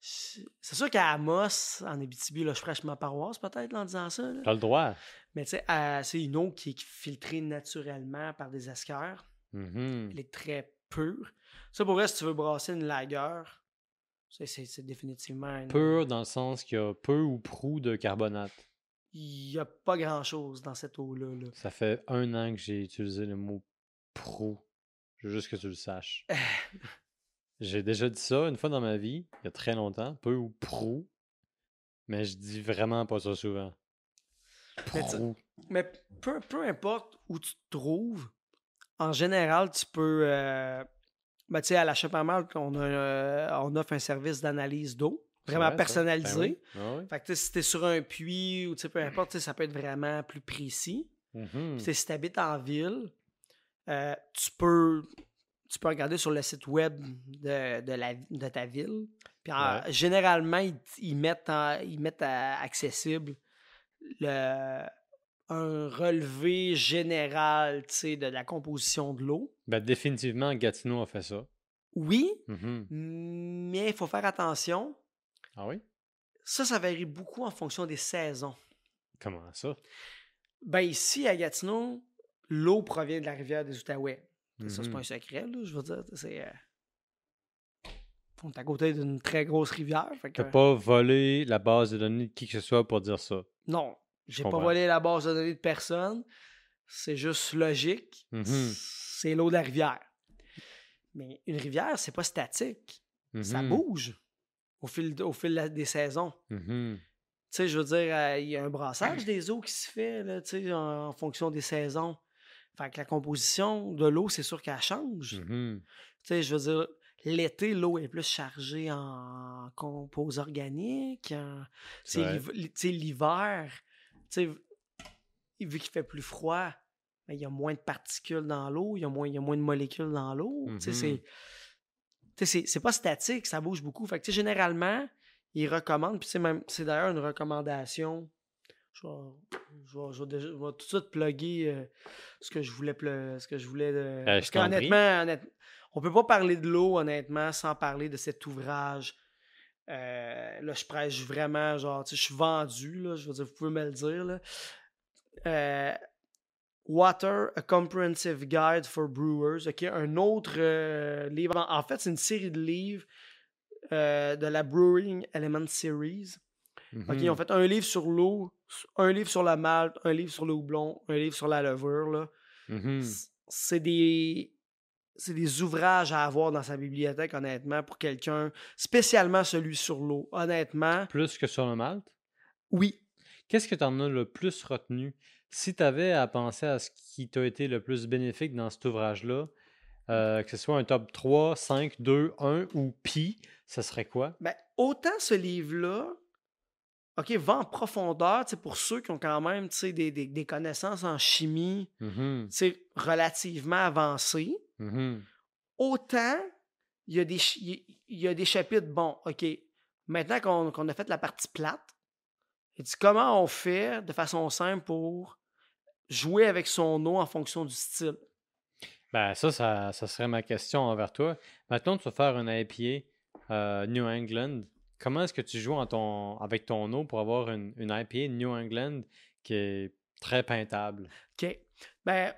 B: c'est sûr qu'à Amos, en Abitibi, là, je prêche ma paroisse peut-être en disant ça. là.
A: Tu as le droit.
B: Mais tu sais, c'est une eau qui est filtrée naturellement par des esqueurs.
A: Mhm.
B: Elle est très pure. Ça, pour vrai, si tu veux brasser une lagueur, c'est, définitivement... une-
A: Pur dans le sens qu'il y a peu ou prou de carbonate.
B: Il n'y a pas grand-chose dans cette eau-là. là.
A: Ça fait un an que j'ai utilisé le mot pro. Je veux juste que tu le saches. J'ai déjà dit ça une fois dans ma vie, il y a très longtemps, peu ou pro, mais je dis vraiment pas ça souvent.
B: Mais tu-
A: Pro.
B: Mais peu, peu importe où tu te trouves, en général, tu peux. euh, ben, tu sais, à la Shop on, a, euh, on offre un service d'analyse d'eau, vraiment
A: vrai, ça. Ben
B: personnalisé.
A: oui. Ah oui.
B: Fait que tu sais, si t'es sur un puits ou tu peu importe, tu ça peut être vraiment plus précis.
A: Mhm.
B: Tu sais, si tu habites en ville, euh, tu peux. Tu peux regarder sur le site web de, de, la, de ta ville. Puis en-
A: Ouais.
B: généralement, ils, ils mettent, en- ils mettent à- accessible le, un relevé général de la composition de l'eau.
A: Ben, définitivement, Gatineau a fait ça.
B: Oui,
A: Mhm.
B: mais il faut faire attention.
A: Ah oui?
B: Ça, ça varie beaucoup en fonction des saisons.
A: Comment ça?
B: Ben ici, à Gatineau, l'eau provient de la rivière des Outaouais. Ça, c'est
A: Mhm.
B: pas un secret, là, je veux dire. C'est. euh, On est à côté d'une très grosse rivière. Fait que,
A: T'as pas volé la base de données de qui que ce soit pour dire ça.
B: Non, j'ai pas volé la base de données de personne. C'est juste logique.
A: Mhm.
B: C'est l'eau de la rivière. Mais une rivière, c'est pas statique. Ça
A: Mhm.
B: bouge au fil, de- au fil des saisons.
A: Mhm.
B: Tu sais, je veux dire, euh, il y a un brassage des eaux qui se fait, là, en, en fonction des saisons. Fait que la composition de l'eau, c'est sûr qu'elle change. Tu sais, je veux dire, l'été, l'eau est plus chargée en composés organiques. en- sais, l'hiver, tu sais, vu qu'il fait plus froid, ben, il y a moins de particules dans l'eau, il y a moins, il y a moins de molécules dans l'eau. Tu sais,
A: Mhm.
B: c'est- tu sais, c'est pas statique, ça bouge beaucoup. Fait que, tu sais, généralement, ils recommandent, puis c'est même, c'est d'ailleurs une recommandation. Je vais, je vais- je vais déjà- je vais tout de suite plugger euh, ce que je voulais, ce que je voulais. de-
A: je
B: parce qu'honnêtement, honnête- on peut pas parler de l'eau, honnêtement, sans parler de cet ouvrage. Euh, là, je prêche vraiment, genre, tu sais, je suis vendu, là, je veux dire, vous pouvez me le dire, là. Euh, Water, A Comprehensive Guide for Brewers, OK? Un autre euh, livre. En, fait, c'est une série de livres de la Brewing Element Series. OK?
A: Mhm.
B: Ils ont fait un livre sur l'eau, un livre sur la malt, un livre sur le houblon, un livre sur la levure, là.
A: Mhm.
B: C- C'est des. C'est des ouvrages à avoir dans sa bibliothèque, honnêtement, pour quelqu'un, spécialement celui sur l'eau. Honnêtement,
A: Plus que sur le malt?
B: oui.
A: Qu'est-ce que tu en as le plus retenu? Si tu avais à penser à ce qui t'a été le plus bénéfique dans cet ouvrage-là, euh, que ce soit un top 3, 5, 2, 1 ou pi, ça serait quoi?
B: Ben, autant ce livre-là, OK, va en profondeur, pour ceux qui ont quand même, des, des- des connaissances en chimie, tu sais, relativement avancées.
A: Mhm.
B: Autant, il y, a des, chi- il y a des chapitres, bon, OK, maintenant qu'on a fait la partie plate, il dit comment on fait de façon simple pour jouer avec son eau en fonction du style?
A: Ben, ça, ça, ça serait ma question envers toi. Maintenant, tu vas faire un IPA euh, New England. Comment est-ce que tu joues en ton, avec ton eau pour avoir une, une IPA New England qui est très peintable?
B: OK. Ben,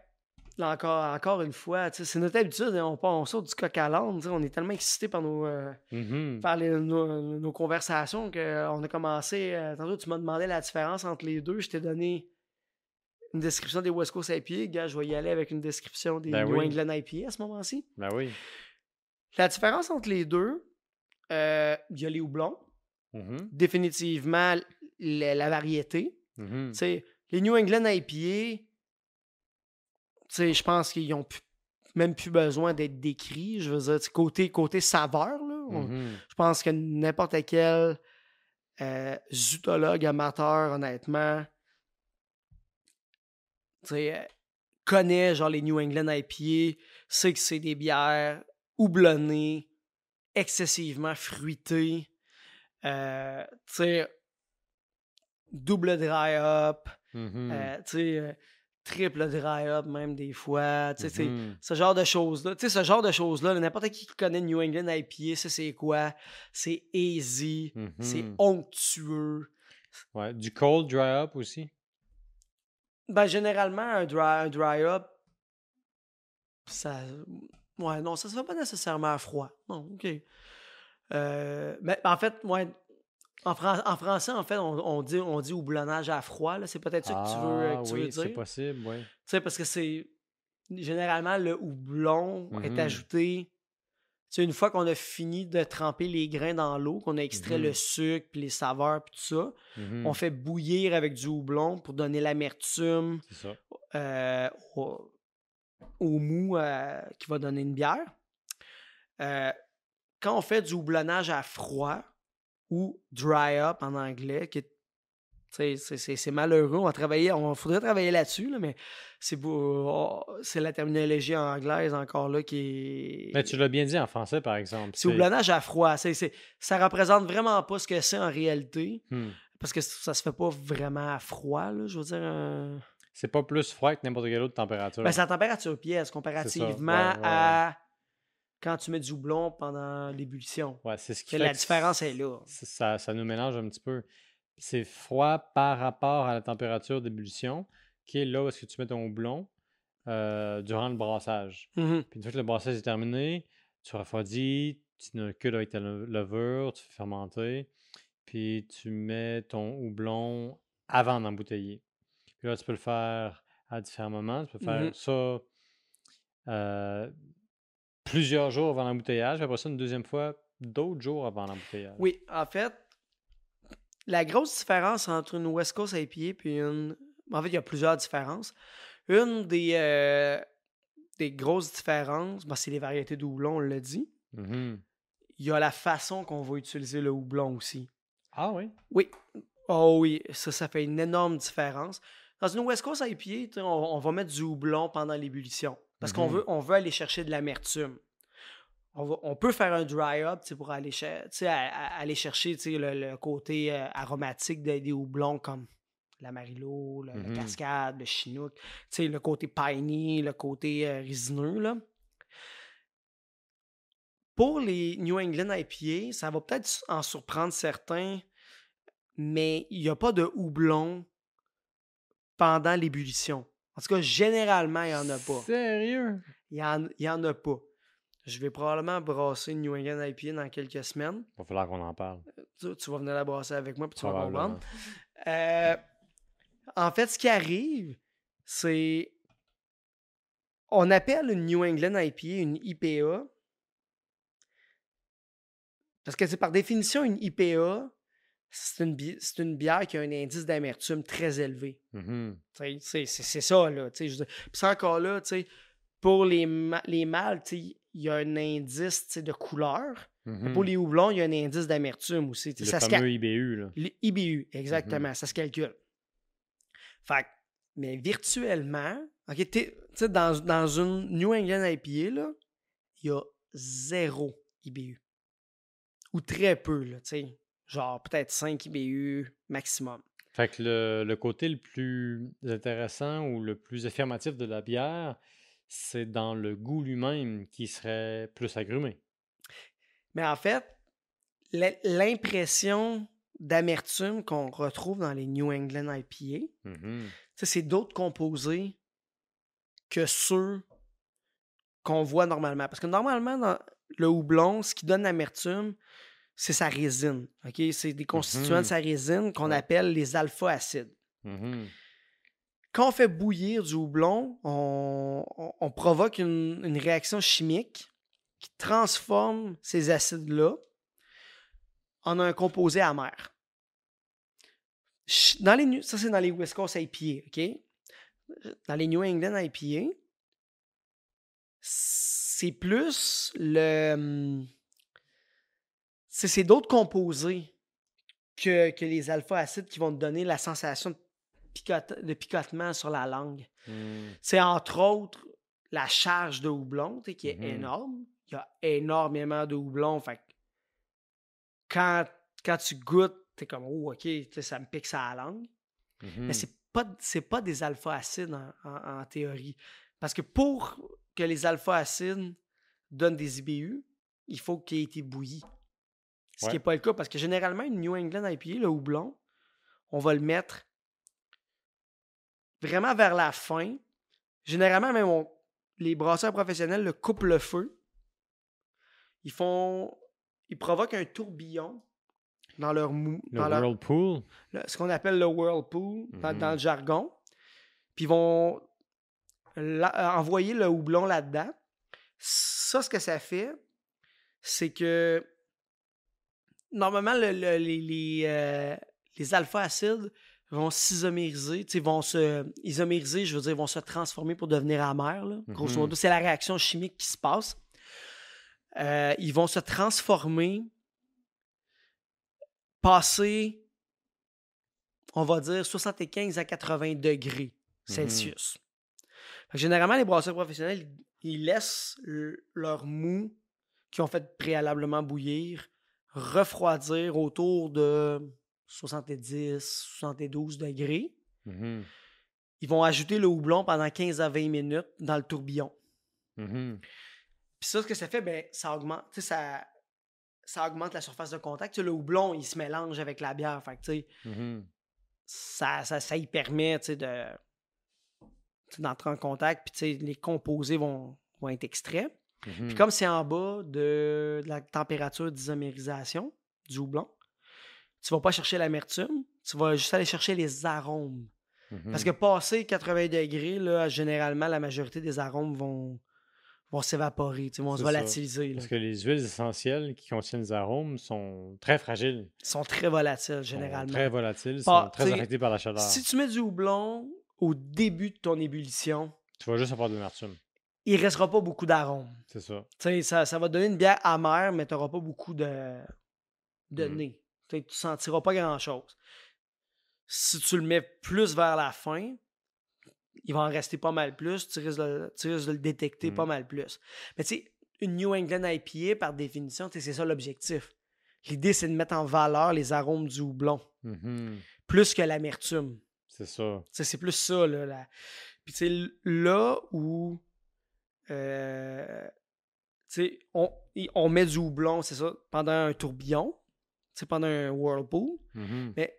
B: là encore, encore une fois, c'est notre habitude, hein, on, on sort du coq à l'âne, on est tellement excités par nos, euh,
A: Mhm.
B: par les- nos, nos conversations qu'on a commencé. euh, tantôt, tu m'as demandé la différence entre les deux. Je t'ai donné une description des West Coast IPA. Gars, je vais y aller avec une description des
A: Ben
B: New
A: oui.
B: England IPA à ce moment-ci.
A: Ben oui.
B: La différence entre les deux, euh, il y a les houblons.
A: Mhm.
B: Définitivement, la, la variété. Sais, Les New England IPA, je pense qu'ils ont même plus besoin d'être décrits. Je veux dire, côté, côté saveur, là,
A: Mhm.
B: je pense que n'importe quel euh, zootologue amateur, honnêtement, euh, connaît genre les New England IPA, sait que c'est des bières houblonnées, excessivement fruitées, euh, tu sais, double dry up,
A: Mhm.
B: euh, tu sais, euh, triple dry up même des fois, tu sais,
A: Mhm.
B: ce genre de choses-là. Tu sais, ce genre de choses-là, là, n'importe qui qui connaît New England IPA, ça c'est quoi? C'est easy, c'est
A: Mhm.
B: onctueux.
A: Ouais, Du cold dry up aussi?
B: Ben, généralement, un dry, un dry up, ça. Ouais, non, ça se fait pas nécessairement à froid. Non, ok. Euh, mais en fait, ouais, en, fran- en français, en fait, on, on dit, on dit houblonnage à froid. C'est peut-être ça que tu veux,
A: Ah
B: que tu
A: oui,
B: veux
A: c'est
B: dire.
A: possible, oui.
B: Tu sais, parce que c'est. Généralement, le houblon est
A: Mhm.
B: ajouté. Tu sais, une fois qu'on a fini de tremper les grains dans l'eau, qu'on a extrait le sucre, puis les saveurs, puis tout ça,
A: Mhm.
B: on fait bouillir avec du houblon pour donner l'amertume
A: C'est ça.
B: euh, au, au mou euh, qui va donner une bière. Euh, quand on fait du houblonnage à froid ou dry up en anglais, qui est- c'est malheureux. On va travailler, on faudrait travailler là-dessus, là, mais c'est oh, c'est la terminologie anglaise encore là qui est.
A: Mais tu l'as bien dit en français, par exemple.
B: C'est houblonnage à froid. C'est, c'est- ça représente vraiment pas ce que c'est en réalité.
A: Hmm.
B: Parce que ça se fait pas vraiment à froid, là, je veux dire. un-
A: C'est pas plus froid que n'importe quelle autre température.
B: Ben, c'est la température pièce comparativement
A: ouais, ouais.
B: à quand tu mets du houblon pendant l'ébullition.
A: Ouais, c'est ce qui fait
B: la
A: que
B: différence est là.
A: Ça, ça nous mélange un petit peu. C'est froid par rapport à la température d'ébullition, qui est là où est-ce que tu mets ton houblon euh, durant le brassage.
B: Mhm.
A: Puis une fois que le brassage est terminé, tu refroidis, tu recules avec ta le- levure, tu fais fermenter, puis tu mets ton houblon avant d'embouteiller. Puis là, tu peux le faire à différents moments. Tu peux faire
B: Mhm.
A: ça euh, plusieurs jours avant l'embouteillage, après ça, une deuxième fois, d'autres jours avant l'embouteillage.
B: Oui, en fait, la grosse différence entre une West Coast IPA puis une. En fait, il y a plusieurs différences. Une des, euh, des grosses différences, ben, c'est les variétés de houblon, on l'a dit.
A: Mhm.
B: Il y a la façon qu'on va utiliser le houblon aussi.
A: Ah oui?
B: Oui. Oh oui, ça, ça fait une énorme différence. Dans une West Coast IPA, on, on va mettre du houblon pendant l'ébullition. Parce qu'on
A: Mhm.
B: veut, on veut aller chercher de l'amertume. On, va- on peut faire un dry up pour aller, cher- tu sais, à- à- aller chercher le, le côté euh, aromatique des, des houblons comme l'amarillo, le, le
A: Mhm.
B: cascade, le chinook, le côté piney, le côté euh, résineux. Là. Pour les New England IPA, ça va peut-être en surprendre certains, mais il n'y a pas de houblon pendant l'ébullition. En tout cas, généralement, il n'y en a pas.
A: Sérieux?
B: Il n'y en, il y en a pas. Je vais probablement brasser une New England IPA dans quelques semaines.
A: Il va falloir qu'on en parle.
B: Tu, tu vas venir la brasser avec moi puis tu vas comprendre. Euh, en fait, ce qui arrive, c'est. On appelle une New England IPA une IPA. Parce que c'est par définition une IPA, c'est une, bi- c'est une bière qui a un indice d'amertume très élevé. Sais, C'est ça, là. Puis c'est encore là, pour les, ma- les mâles, il y a un indice de couleur.
A: Mhm.
B: Pour les houblons, il y a un indice d'amertume aussi.
A: Le
B: ça
A: fameux IBU, là.
B: le IBU, exactement, ça se calcule. Fait mais virtuellement, dans, dans une New England IPA, il y a zéro IBU. Ou très peu, là, tu sais. Genre peut-être 5 IBU maximum.
A: Fait que le, le côté le plus intéressant ou le plus affirmatif de la bière, c'est dans le goût lui-même qui serait plus agrumé.
B: Mais en fait, l'impression d'amertume qu'on retrouve dans les New England IPA, sais, c'est d'autres composés que ceux qu'on voit normalement. Parce que normalement, dans le houblon, ce qui donne l'amertume, c'est sa résine. ok? C'est des constituants de sa résine qu'on
A: Ouais.
B: appelle les alpha-acides.
A: Mhm.
B: Quand on fait bouillir du houblon, on, on- on provoque une, une réaction chimique qui transforme ces acides-là en un composé amer. dans les, ça, c'est dans les Coast IPA, OK? Dans les New England IPA, c'est plus le. C'est d'autres composés que, que les alpha-acides qui vont te donner la sensation de, picote- de picotement sur la langue.
A: Hmm.
B: C'est entre autres la charge de houblon qui est
A: Mhm.
B: énorme. Il y a énormément de houblon. Fait que quand, quand tu goûtes, t'es comme, oh, OK, ça me pique ça la langue.
A: Mhm.
B: Mais c'est pas, pas des alpha-acides en, en- en théorie. Parce que pour que les alpha-acides donnent des IBU, il faut qu'il ait été bouilli. Ce qui n'est pas le cas, parce que généralement, une New England IPA, le houblon, on va le mettre vraiment vers la fin. Généralement, même on- les brasseurs professionnels le coupent le feu. Ils font. Ils provoquent un tourbillon dans leur mou.
A: Le
B: dans leur-
A: whirlpool.
B: le- ce qu'on appelle le whirlpool dans, dans le jargon. Puis ils vont la- envoyer le houblon là-dedans. Ça, ce que ça fait, c'est que normalement, le- le- les, les, euh, les alpha-acides vont s'isomériser, vont se isomériser, je veux dire, vont se transformer pour devenir amers. là. Grosso
A: Mhm.
B: modo, c'est la réaction chimique qui se passe. Euh, ils vont se transformer, passer, on va dire, 75 à 80 degrés Celsius. Que généralement, les brasseurs professionnels, ils laissent le- leur mou qu'ils ont fait préalablement bouillir refroidir autour de 70, 72 degrés.
A: Mhm.
B: Ils vont ajouter le houblon pendant 15 à 20 minutes dans le tourbillon.
A: Mhm.
B: Puis ça, ce que ça fait, ben, ça augmente, ça, ça augmente la surface de contact. Le houblon, il se mélange avec la bière. Fait que,
A: Mhm.
B: ça, ça, ça y permet, de d'entrer en contact, puis les composés vont, vont être extraits.
A: Mhm.
B: Puis comme c'est en bas de, de la température d'isomérisation du houblon, tu vas pas chercher l'amertume, tu vas juste aller chercher les arômes. Parce que
A: Mhm.
B: passé 80 degrés, là, généralement, la majorité des arômes vont, vont s'évaporer, vont se volatiliser. là.
A: Parce que les huiles essentielles qui contiennent les arômes sont très fragiles.
B: Ils sont très volatiles,
A: sont
B: généralement.
A: Très volatiles, sont très affectés par la chaleur.
B: Si tu mets du houblon au début de ton ébullition,
A: Tu vas juste avoir de l'amertume.
B: Il restera pas beaucoup d'arômes.
A: C'est ça.
B: Tu sais, ça, ça va donner une bière amère, mais tu n'auras pas beaucoup de, de
A: Mhm.
B: nez. Tu ne sentiras pas grand-chose. Si tu le mets plus vers la fin, il va en rester pas mal plus. Tu risques de, tu risques de le détecter pas
A: Mhm.
B: mal plus. Mais tu sais, une New England IPA, par définition, c'est ça l'objectif. L'idée, c'est de mettre en valeur les arômes du houblon,
A: Mhm.
B: plus que l'amertume.
A: C'est ça.
B: C'est plus ça, là. Puis, tu sais, là où. Euh, on, on met du houblon, c'est ça, pendant un tourbillon, pendant un whirlpool.
A: Mhm.
B: Mais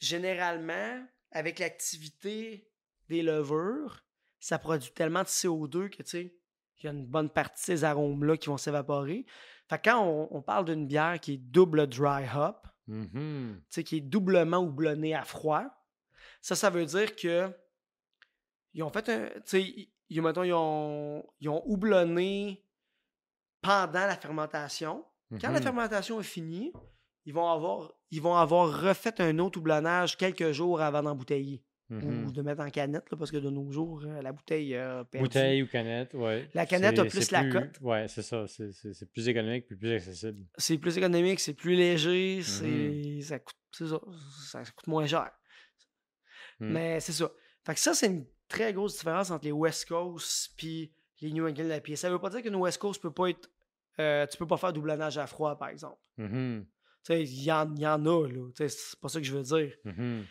B: généralement, avec l'activité des levures, ça produit tellement de CO2 que, tu sais, il y a une bonne partie de ces arômes-là qui vont s'évaporer. Fait que quand on, on parle d'une bière qui est double dry hop,
A: Mhm.
B: tu sais, qui est doublement houblonné à froid. Ça, ça veut dire que ils ont fait un. Tu sais, ils- mettons, ils ont, ils ont houblonné pendant la fermentation. Quand la
A: Mhm.
B: fermentation est finie, ils vont avoir, ils vont avoir refait un autre houblonnage quelques jours avant d'embouteiller. Ou de mettre en canette, là, parce que de nos jours, euh, la bouteille a perdu.
A: Bouteille ou canette, ouais.
B: La canette a plus la cote.
A: Ouais, c'est ça. C'est- plus économique puis plus accessible.
B: C'est plus économique, c'est plus léger,
A: Mhm.
B: c'est ça, coûte, ça, ça coûte moins cher.
A: Mm.
B: Mais c'est ça. Fait que ça, c'est une très grosse différence entre les West Coast puis les New England IPA. Ça veut pas dire qu'une West Coast peut pas être. euh, tu peux pas faire doublonnage à froid, par exemple. Tu sais, il y en, y en a, là. C'est pas ça que je veux dire.
A: Mhm.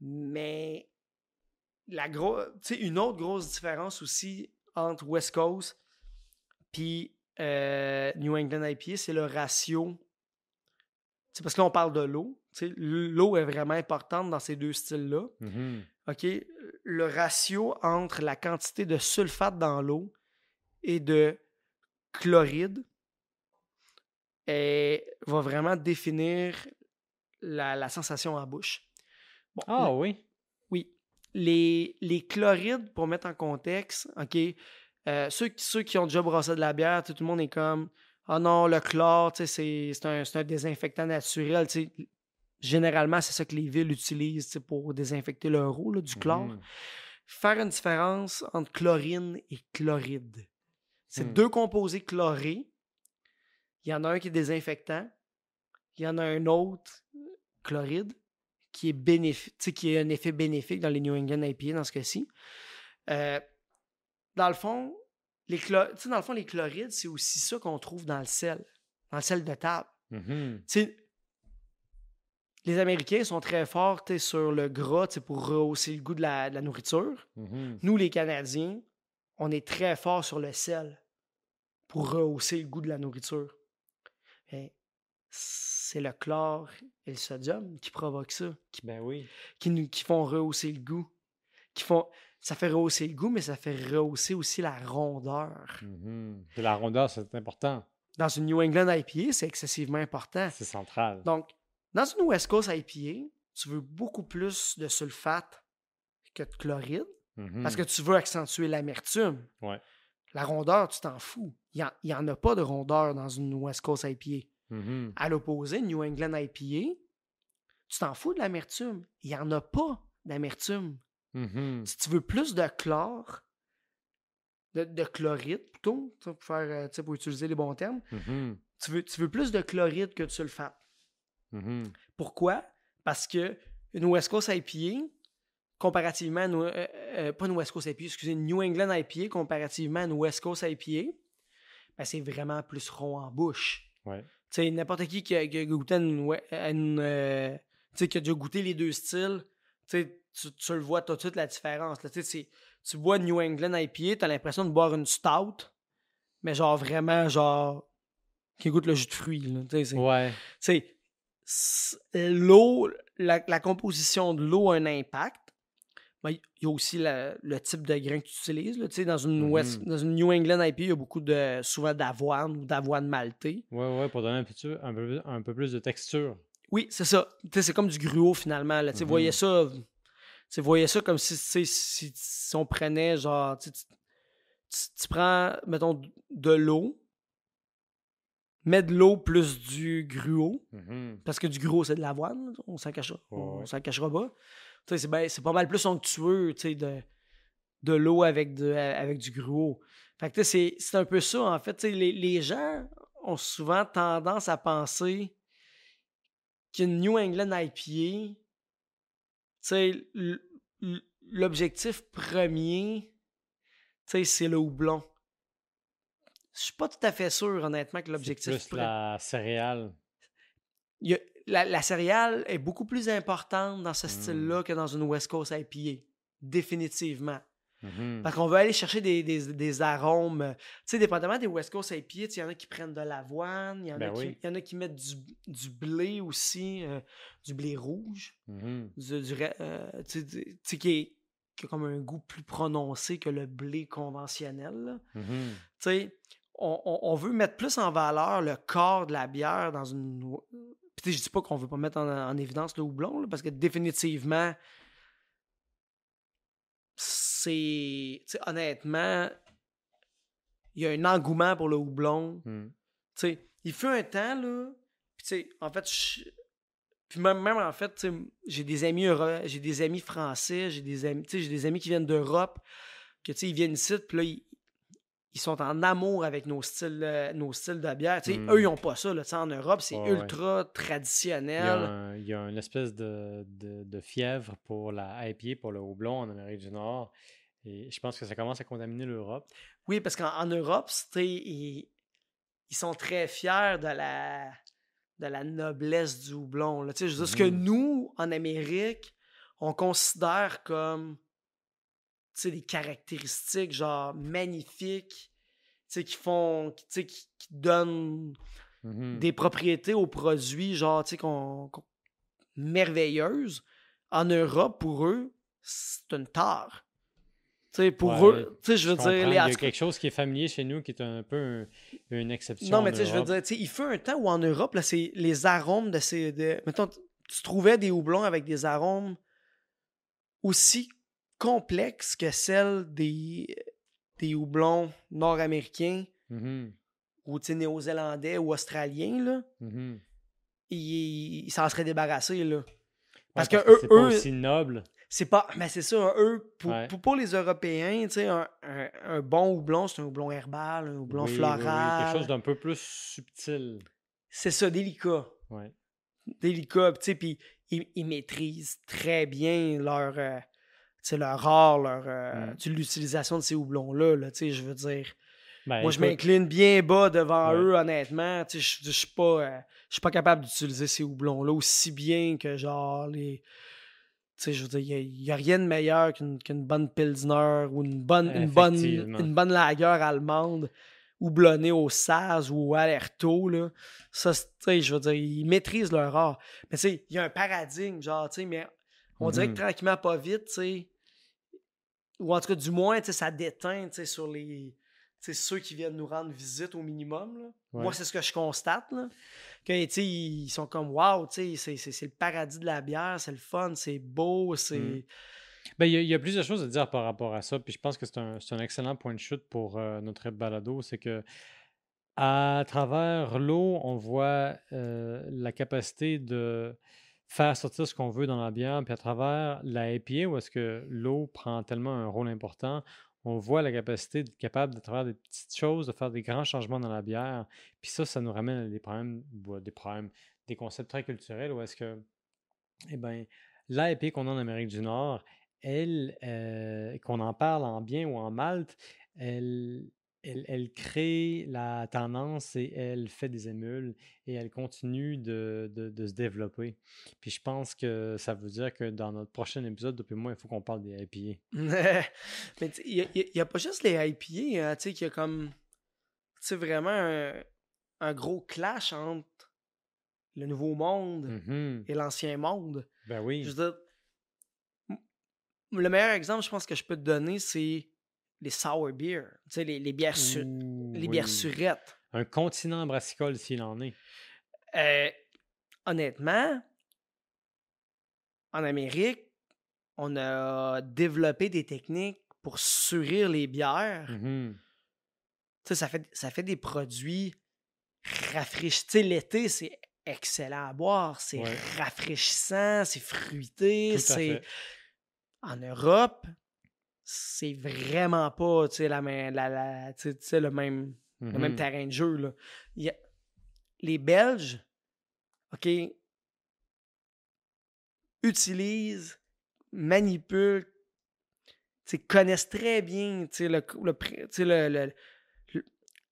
B: Mais la gros, une autre grosse différence aussi entre West Coast puis euh, New England IPA, c'est le ratio. C'est parce que là, on parle de l'eau. L'eau est vraiment importante dans ces deux styles-là.
A: Mhm.
B: OK? Le ratio entre la quantité de sulfate dans l'eau et de chloride va vraiment définir la, la sensation en bouche. Bon,
A: Ah oui.
B: oui. Les, les chlorides, pour mettre en contexte, OK, euh, ceux, qui- ceux qui ont déjà brassé de la bière, tout le monde est comme Ah non, le chlore, c'est un, c'est un désinfectant naturel. Généralement, c'est ça que les villes utilisent pour désinfecter leur eau, là, du chlore.
A: Mhm.
B: Faire une différence entre chlorine et chloride. C'est
A: Hmm.
B: deux composés chlorés. Il y en a un qui est désinfectant. Il y en a un autre, chloride, qui est bénéfique, qui a un effet bénéfique dans les New England IPA dans ce cas-ci. Euh, dans le fond, les dans le fond, les chlorides, c'est aussi ça qu'on trouve dans le sel, dans le sel de table. Sais, les Américains sont très forts sur le gras pour rehausser le goût de la, de la nourriture.
A: Mhm.
B: Nous, les Canadiens, on est très forts sur le sel pour rehausser le goût de la nourriture. C'est le chlore et le sodium qui provoquent ça, qui,
A: Ben oui.
B: qui, nous, qui font rehausser le goût. Qui font, ça fait rehausser le goût, mais ça fait rehausser aussi la rondeur.
A: De La rondeur, c'est important.
B: Dans une New England IPA, c'est excessivement important.
A: C'est central.
B: Donc, dans une West Coast IPA, tu veux beaucoup plus de sulfate que de chloride parce que
A: Mhm.
B: tu veux accentuer l'amertume.
A: Ouais.
B: La rondeur, tu t'en fous. Il n'y en, a pas de rondeur dans une West Coast IPA.
A: Mhm.
B: À l'opposé, une New England IPA, tu t'en fous de l'amertume. Il n'y en a pas d'amertume.
A: Mhm.
B: Si tu veux plus de chlore, de, de chloride plutôt, pour, faire, euh, pour utiliser les bons termes, tu veux, tu veux plus de chloride que de sulfate.
A: Mhm.
B: Pourquoi? Parce que une West Coast IPA, comparativement à une, euh, euh, pas une West Coast IPA, excusez, une New England IPA, comparativement à une West Coast IPA, ben, c'est vraiment plus rond en bouche.
A: Ouais.
B: Tu sais, n'importe qui qui a, qui a goûté une, une, euh, qui a déjà goûté les deux styles, tu, le vois tout de suite la différence. là. Tu bois une New England IPA, tu as l'impression de boire une stout, mais genre vraiment, genre, qui goûte le jus de fruits. là.
A: Ouais.
B: L'eau, la, la composition de l'eau a un impact. Ben, Il y a aussi la- le type de grain que tu utilises. là. Tu sais, dans, une West-
A: Mhm.
B: dans une New England IPA, il y a beaucoup de, souvent d'avoine ou d'avoine maltée.
A: Ouais, ouais, pour donner un un peu, un peu plus de texture.
B: Oui, c'est ça. Tu sais, c'est comme du gruau finalement. Là.
A: Mhm.
B: voyez ça. tu voyez ça comme si, si, si on prenait genre. Tu- tu prends, mettons, de l'eau, mets de l'eau plus du gruau.
A: Mhm.
B: Parce que du gros, c'est de l'avoine, on s'en cachera,
A: ouais.
B: cachera pas. Tu sais, C'est ben- pas mal plus onctueux de, de l'eau avec, de, avec du gruau. Fait que c'est un peu ça, en fait. Les, les gens ont souvent tendance à penser qu'une New England IPA, l'objectif premier, c'est le houblon. Je suis pas tout à fait sûr, honnêtement, que l'objectif
A: plus la céréale.
B: il y a- la, la céréale est beaucoup plus importante dans ce
A: Mm.
B: style-là que dans une West Coast IPA. Définitivement. Parce qu'on veut aller chercher des, des- des arômes. Tu sais, dépendamment des West Coast IPA, il y en a qui prennent de l'avoine, il y, en a
A: Ben
B: qui-
A: oui.
B: il y en a qui mettent du, du blé aussi, euh, du blé rouge,
A: Mhm.
B: du, du euh, qui, est- qui a comme un goût plus prononcé que le blé conventionnel. Tu sais, on, on- on veut mettre plus en valeur le corps de la bière dans une. Puis je dis pas qu'on veut pas mettre en, en évidence le houblon, là, parce que définitivement, c'est. honnêtement, il y a un engouement pour le houblon. Tu sais, il fut un temps, là. Puis, en fait, je- puis même, même en fait, j'ai des amis euro- j'ai des amis français, j'ai des amis, tu sais, j'ai des amis qui viennent d'Europe, que, tu sais, ils viennent ici, puis là, ils, ils sont en amour avec nos styles, euh, nos styles de bière. Tu sais,
A: Mm.
B: eux, ils n'ont pas ça, là. Tu sais, en Europe, c'est
A: Ouais,
B: ultra traditionnel.
A: il y a une espèce de, de- de fièvre pour la IPA, pour le houblon en Amérique du Nord. Et je pense que ça commence à contaminer l'Europe.
B: Oui, parce qu'en en Europe, ils, ils sont très fiers de la, de la noblesse du houblon. Là. Tu sais, je veux dire, ce que
A: Mhm.
B: nous, en Amérique, on considère comme sais, des caractéristiques genre magnifiques, tu sais, qui font, qui, tu sais, qui, qui donnent
A: Mhm.
B: des propriétés aux produits genre, tu sais, qu'on, merveilleuses. En Europe, pour eux, c'est une tare. Tu sais, pour
A: Ouais,
B: eux, tu sais, je veux dire,
A: Il y a quelque chose qui est familier chez nous qui est un peu un- une exception.
B: Non, mais tu sais, je veux dire, tu sais, il fait un temps où en Europe, là, c'est les arômes de ces. De, mettons, tu trouvais des houblons avec des arômes aussi complexes que celles des, des houblons nord-américains
A: Mhm.
B: ou tu sais, néo-zélandais ou australiens. Là.
A: Mhm.
B: ils il s'en seraient débarrassés, là.
A: Ouais,
B: Parce que
A: que
B: eux,
A: c'est pas aussi noble.
B: c'est pas. Mais c'est ça, eux, pour,
A: Ouais.
B: pour, pour les Européens, un, un- un bon houblon, c'est un houblon herbal, un houblon
A: Oui, oui, oui,
B: floral.
A: Quelque chose d'un peu plus subtil.
B: C'est ça, délicat.
A: Ouais.
B: Délicat, tu sais, puis ils, ils maîtrisent très bien leur. euh, leur art, leur. euh,
A: Mm.
B: l'utilisation de ces houblons-là, là, tu sais, je veux dire.
A: Ben,
B: Moi, je m'incline bien bas devant
A: Ouais.
B: eux, honnêtement. Je je suis pas, euh, je suis pas capable d'utiliser ces houblons-là aussi bien que genre les. Tu sais, je veux dire, il n'y a, rien de meilleur qu'une bonne Pilsner ou une bonne, une bonne, une bonne lager allemande houblonnée au Saz ou au Alerto. Là. Ça, c'est- tu sais, je veux dire, ils maîtrisent leur art. Mais tu sais, il y a un paradigme, genre, tu sais, mais on dirait que
A: Mhm.
B: tranquillement, pas vite, tu sais, ou en tout cas, du moins, tu sais, ça déteint, tu sais, sur les. ceux qui viennent nous rendre visite au minimum. là.
A: Ouais.
B: Moi, c'est ce que je constate. Là. Que, ils sont comme, waouh, tu sais, c'est- c'est c'est le paradis de la bière, c'est le fun, c'est beau, c'est.
A: Mhm. Ben, il y, a- il y a plusieurs choses à dire par rapport à ça, puis je pense que c'est un, c'est un excellent point de chute pour euh, notre balado, c'est que à travers l'eau, on voit euh, la capacité de faire sortir ce qu'on veut dans la bière, puis à travers la où est-ce que l'eau prend tellement un rôle important, on voit la capacité d'être capable, de travers des petites choses, de faire des grands changements dans la bière, puis ça, ça nous ramène à des problèmes, à des problèmes, des concepts très culturels, où est-ce que, eh bien, l'IPA qu'on a en Amérique du Nord, elle, euh, qu'on en parle en bien ou en Malte, elle, elle, elle crée la tendance et elle fait des émules et elle continue de, de- de se développer. Puis je pense que ça veut dire que dans notre prochain épisode, depuis moi, il faut qu'on parle des IPA.
B: Mais il n'y a, pas juste les IPA, hein, tu sais, qu'il y a comme. Tu sais, vraiment un, un gros clash entre le nouveau monde
A: Mhm.
B: et l'ancien monde.
A: Ben oui.
B: Je veux dire, m- le meilleur exemple, je pense que je peux te donner, c'est les sour beer. Tu sais, les, les bières, su-
A: Ouh,
B: les bières
A: oui.
B: surettes.
A: Un continent brassicole s'il en est.
B: Euh, honnêtement, en Amérique, on a développé des techniques pour surir les bières.
A: Mhm.
B: Tu sais, ça fait, ça fait des produits rafraîchissants. Tu sais, l'été, c'est excellent à boire. C'est
A: Ouais.
B: rafraîchissant, c'est fruité. C'est... En Europe, c'est vraiment pas tu sais, la, main- le même, le même
A: Mhm.
B: terrain de jeu. Là. Il y a- Les Belges, OK, utilisent, manipulent, connaissent très bien le-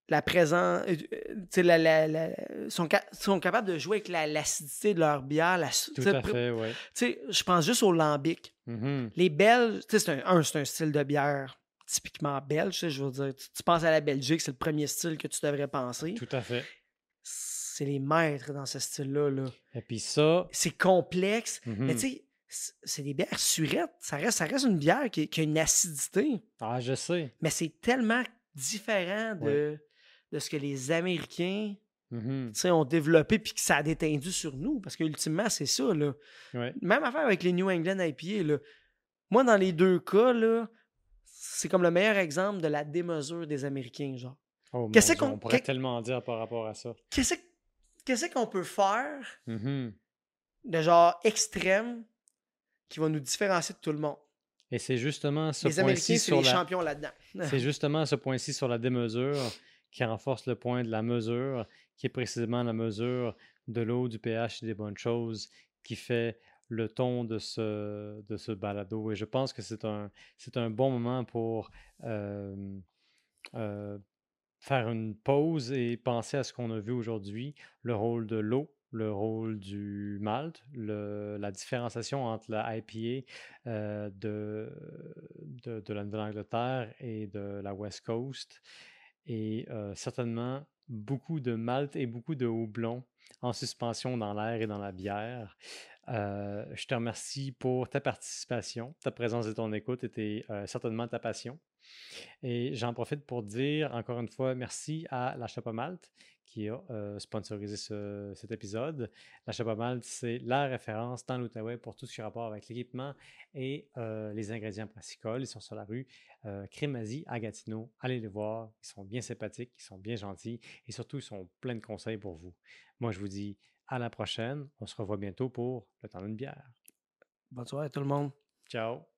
B: la présence. euh, euh, tu sais, la, la- la- sont, sont capables de jouer avec la- l'acidité de leur bière. la
A: Tout à fait,
B: je pense juste au lambic.
A: Mhm.
B: Les Belges, tu sais, c'est un, un, c'est un style de bière typiquement belge, je veux dire. Tu, tu penses à la Belgique, c'est le premier style que tu devrais penser.
A: Tout à fait.
B: C'est les maîtres dans ce style-là. Là.
A: Et puis ça,
B: C'est complexe, mais
A: mhm.
B: tu sais, c'est- c'est des bières surettes. Ça reste, ça reste une bière qui, qui a une acidité,
A: ah, je sais.
B: mais c'est tellement différent de, de ce que les Américains sais, ont développé puis que ça a détendu sur nous. Parce que ultimement, c'est ça. Là.
A: Ouais.
B: Même affaire avec les New England IPA. Là. Moi, dans les deux cas, c'est comme le meilleur exemple de la démesure des Américains. Genre.
A: Oh,
B: Qu'est-ce qu'on-
A: on pourrait tellement dire par rapport à ça.
B: Qu'est-ce qu'on peut faire
A: Mhm.
B: de genre extrême qui va nous différencier de tout le monde?
A: Et c'est justement ce
B: les Américains,
A: point-ci sur
B: les
A: la...
B: champions là-dedans.
A: C'est justement ce point-ci sur la démesure qui renforce le point de la mesure, qui est précisément la mesure de l'eau, du pH et des bonnes choses, qui fait le ton de ce, de ce balado. Et je pense que c'est un, c'est un bon moment pour euh, faire une pause et penser à ce qu'on a vu aujourd'hui, le rôle de l'eau, le rôle du malt, la différenciation entre la IPA euh, de, de, de la Nouvelle-Angleterre et de la West Coast, et certainement beaucoup de malt et beaucoup de houblon en suspension dans l'air et dans la bière. Je te remercie pour ta participation, ta présence et ton écoute était certainement ta passion. Et j'en profite pour dire encore une fois merci à La Chape Malte qui a euh, sponsorisé ce- cet épisode. La Chape Malte, c'est la référence dans l'Outaouais pour tout ce qui a rapport avec l'équipement et euh, les ingrédients brassicoles. Ils sont sur la rue euh, Crémazie à Gatineau. Allez les voir. Ils sont bien sympathiques, ils sont bien gentils et surtout, ils sont pleins de conseils pour vous. Moi, je vous dis À la prochaine. On se revoit bientôt pour le temps d'une bière.
B: Bonne soirée à tout le monde.
A: Ciao.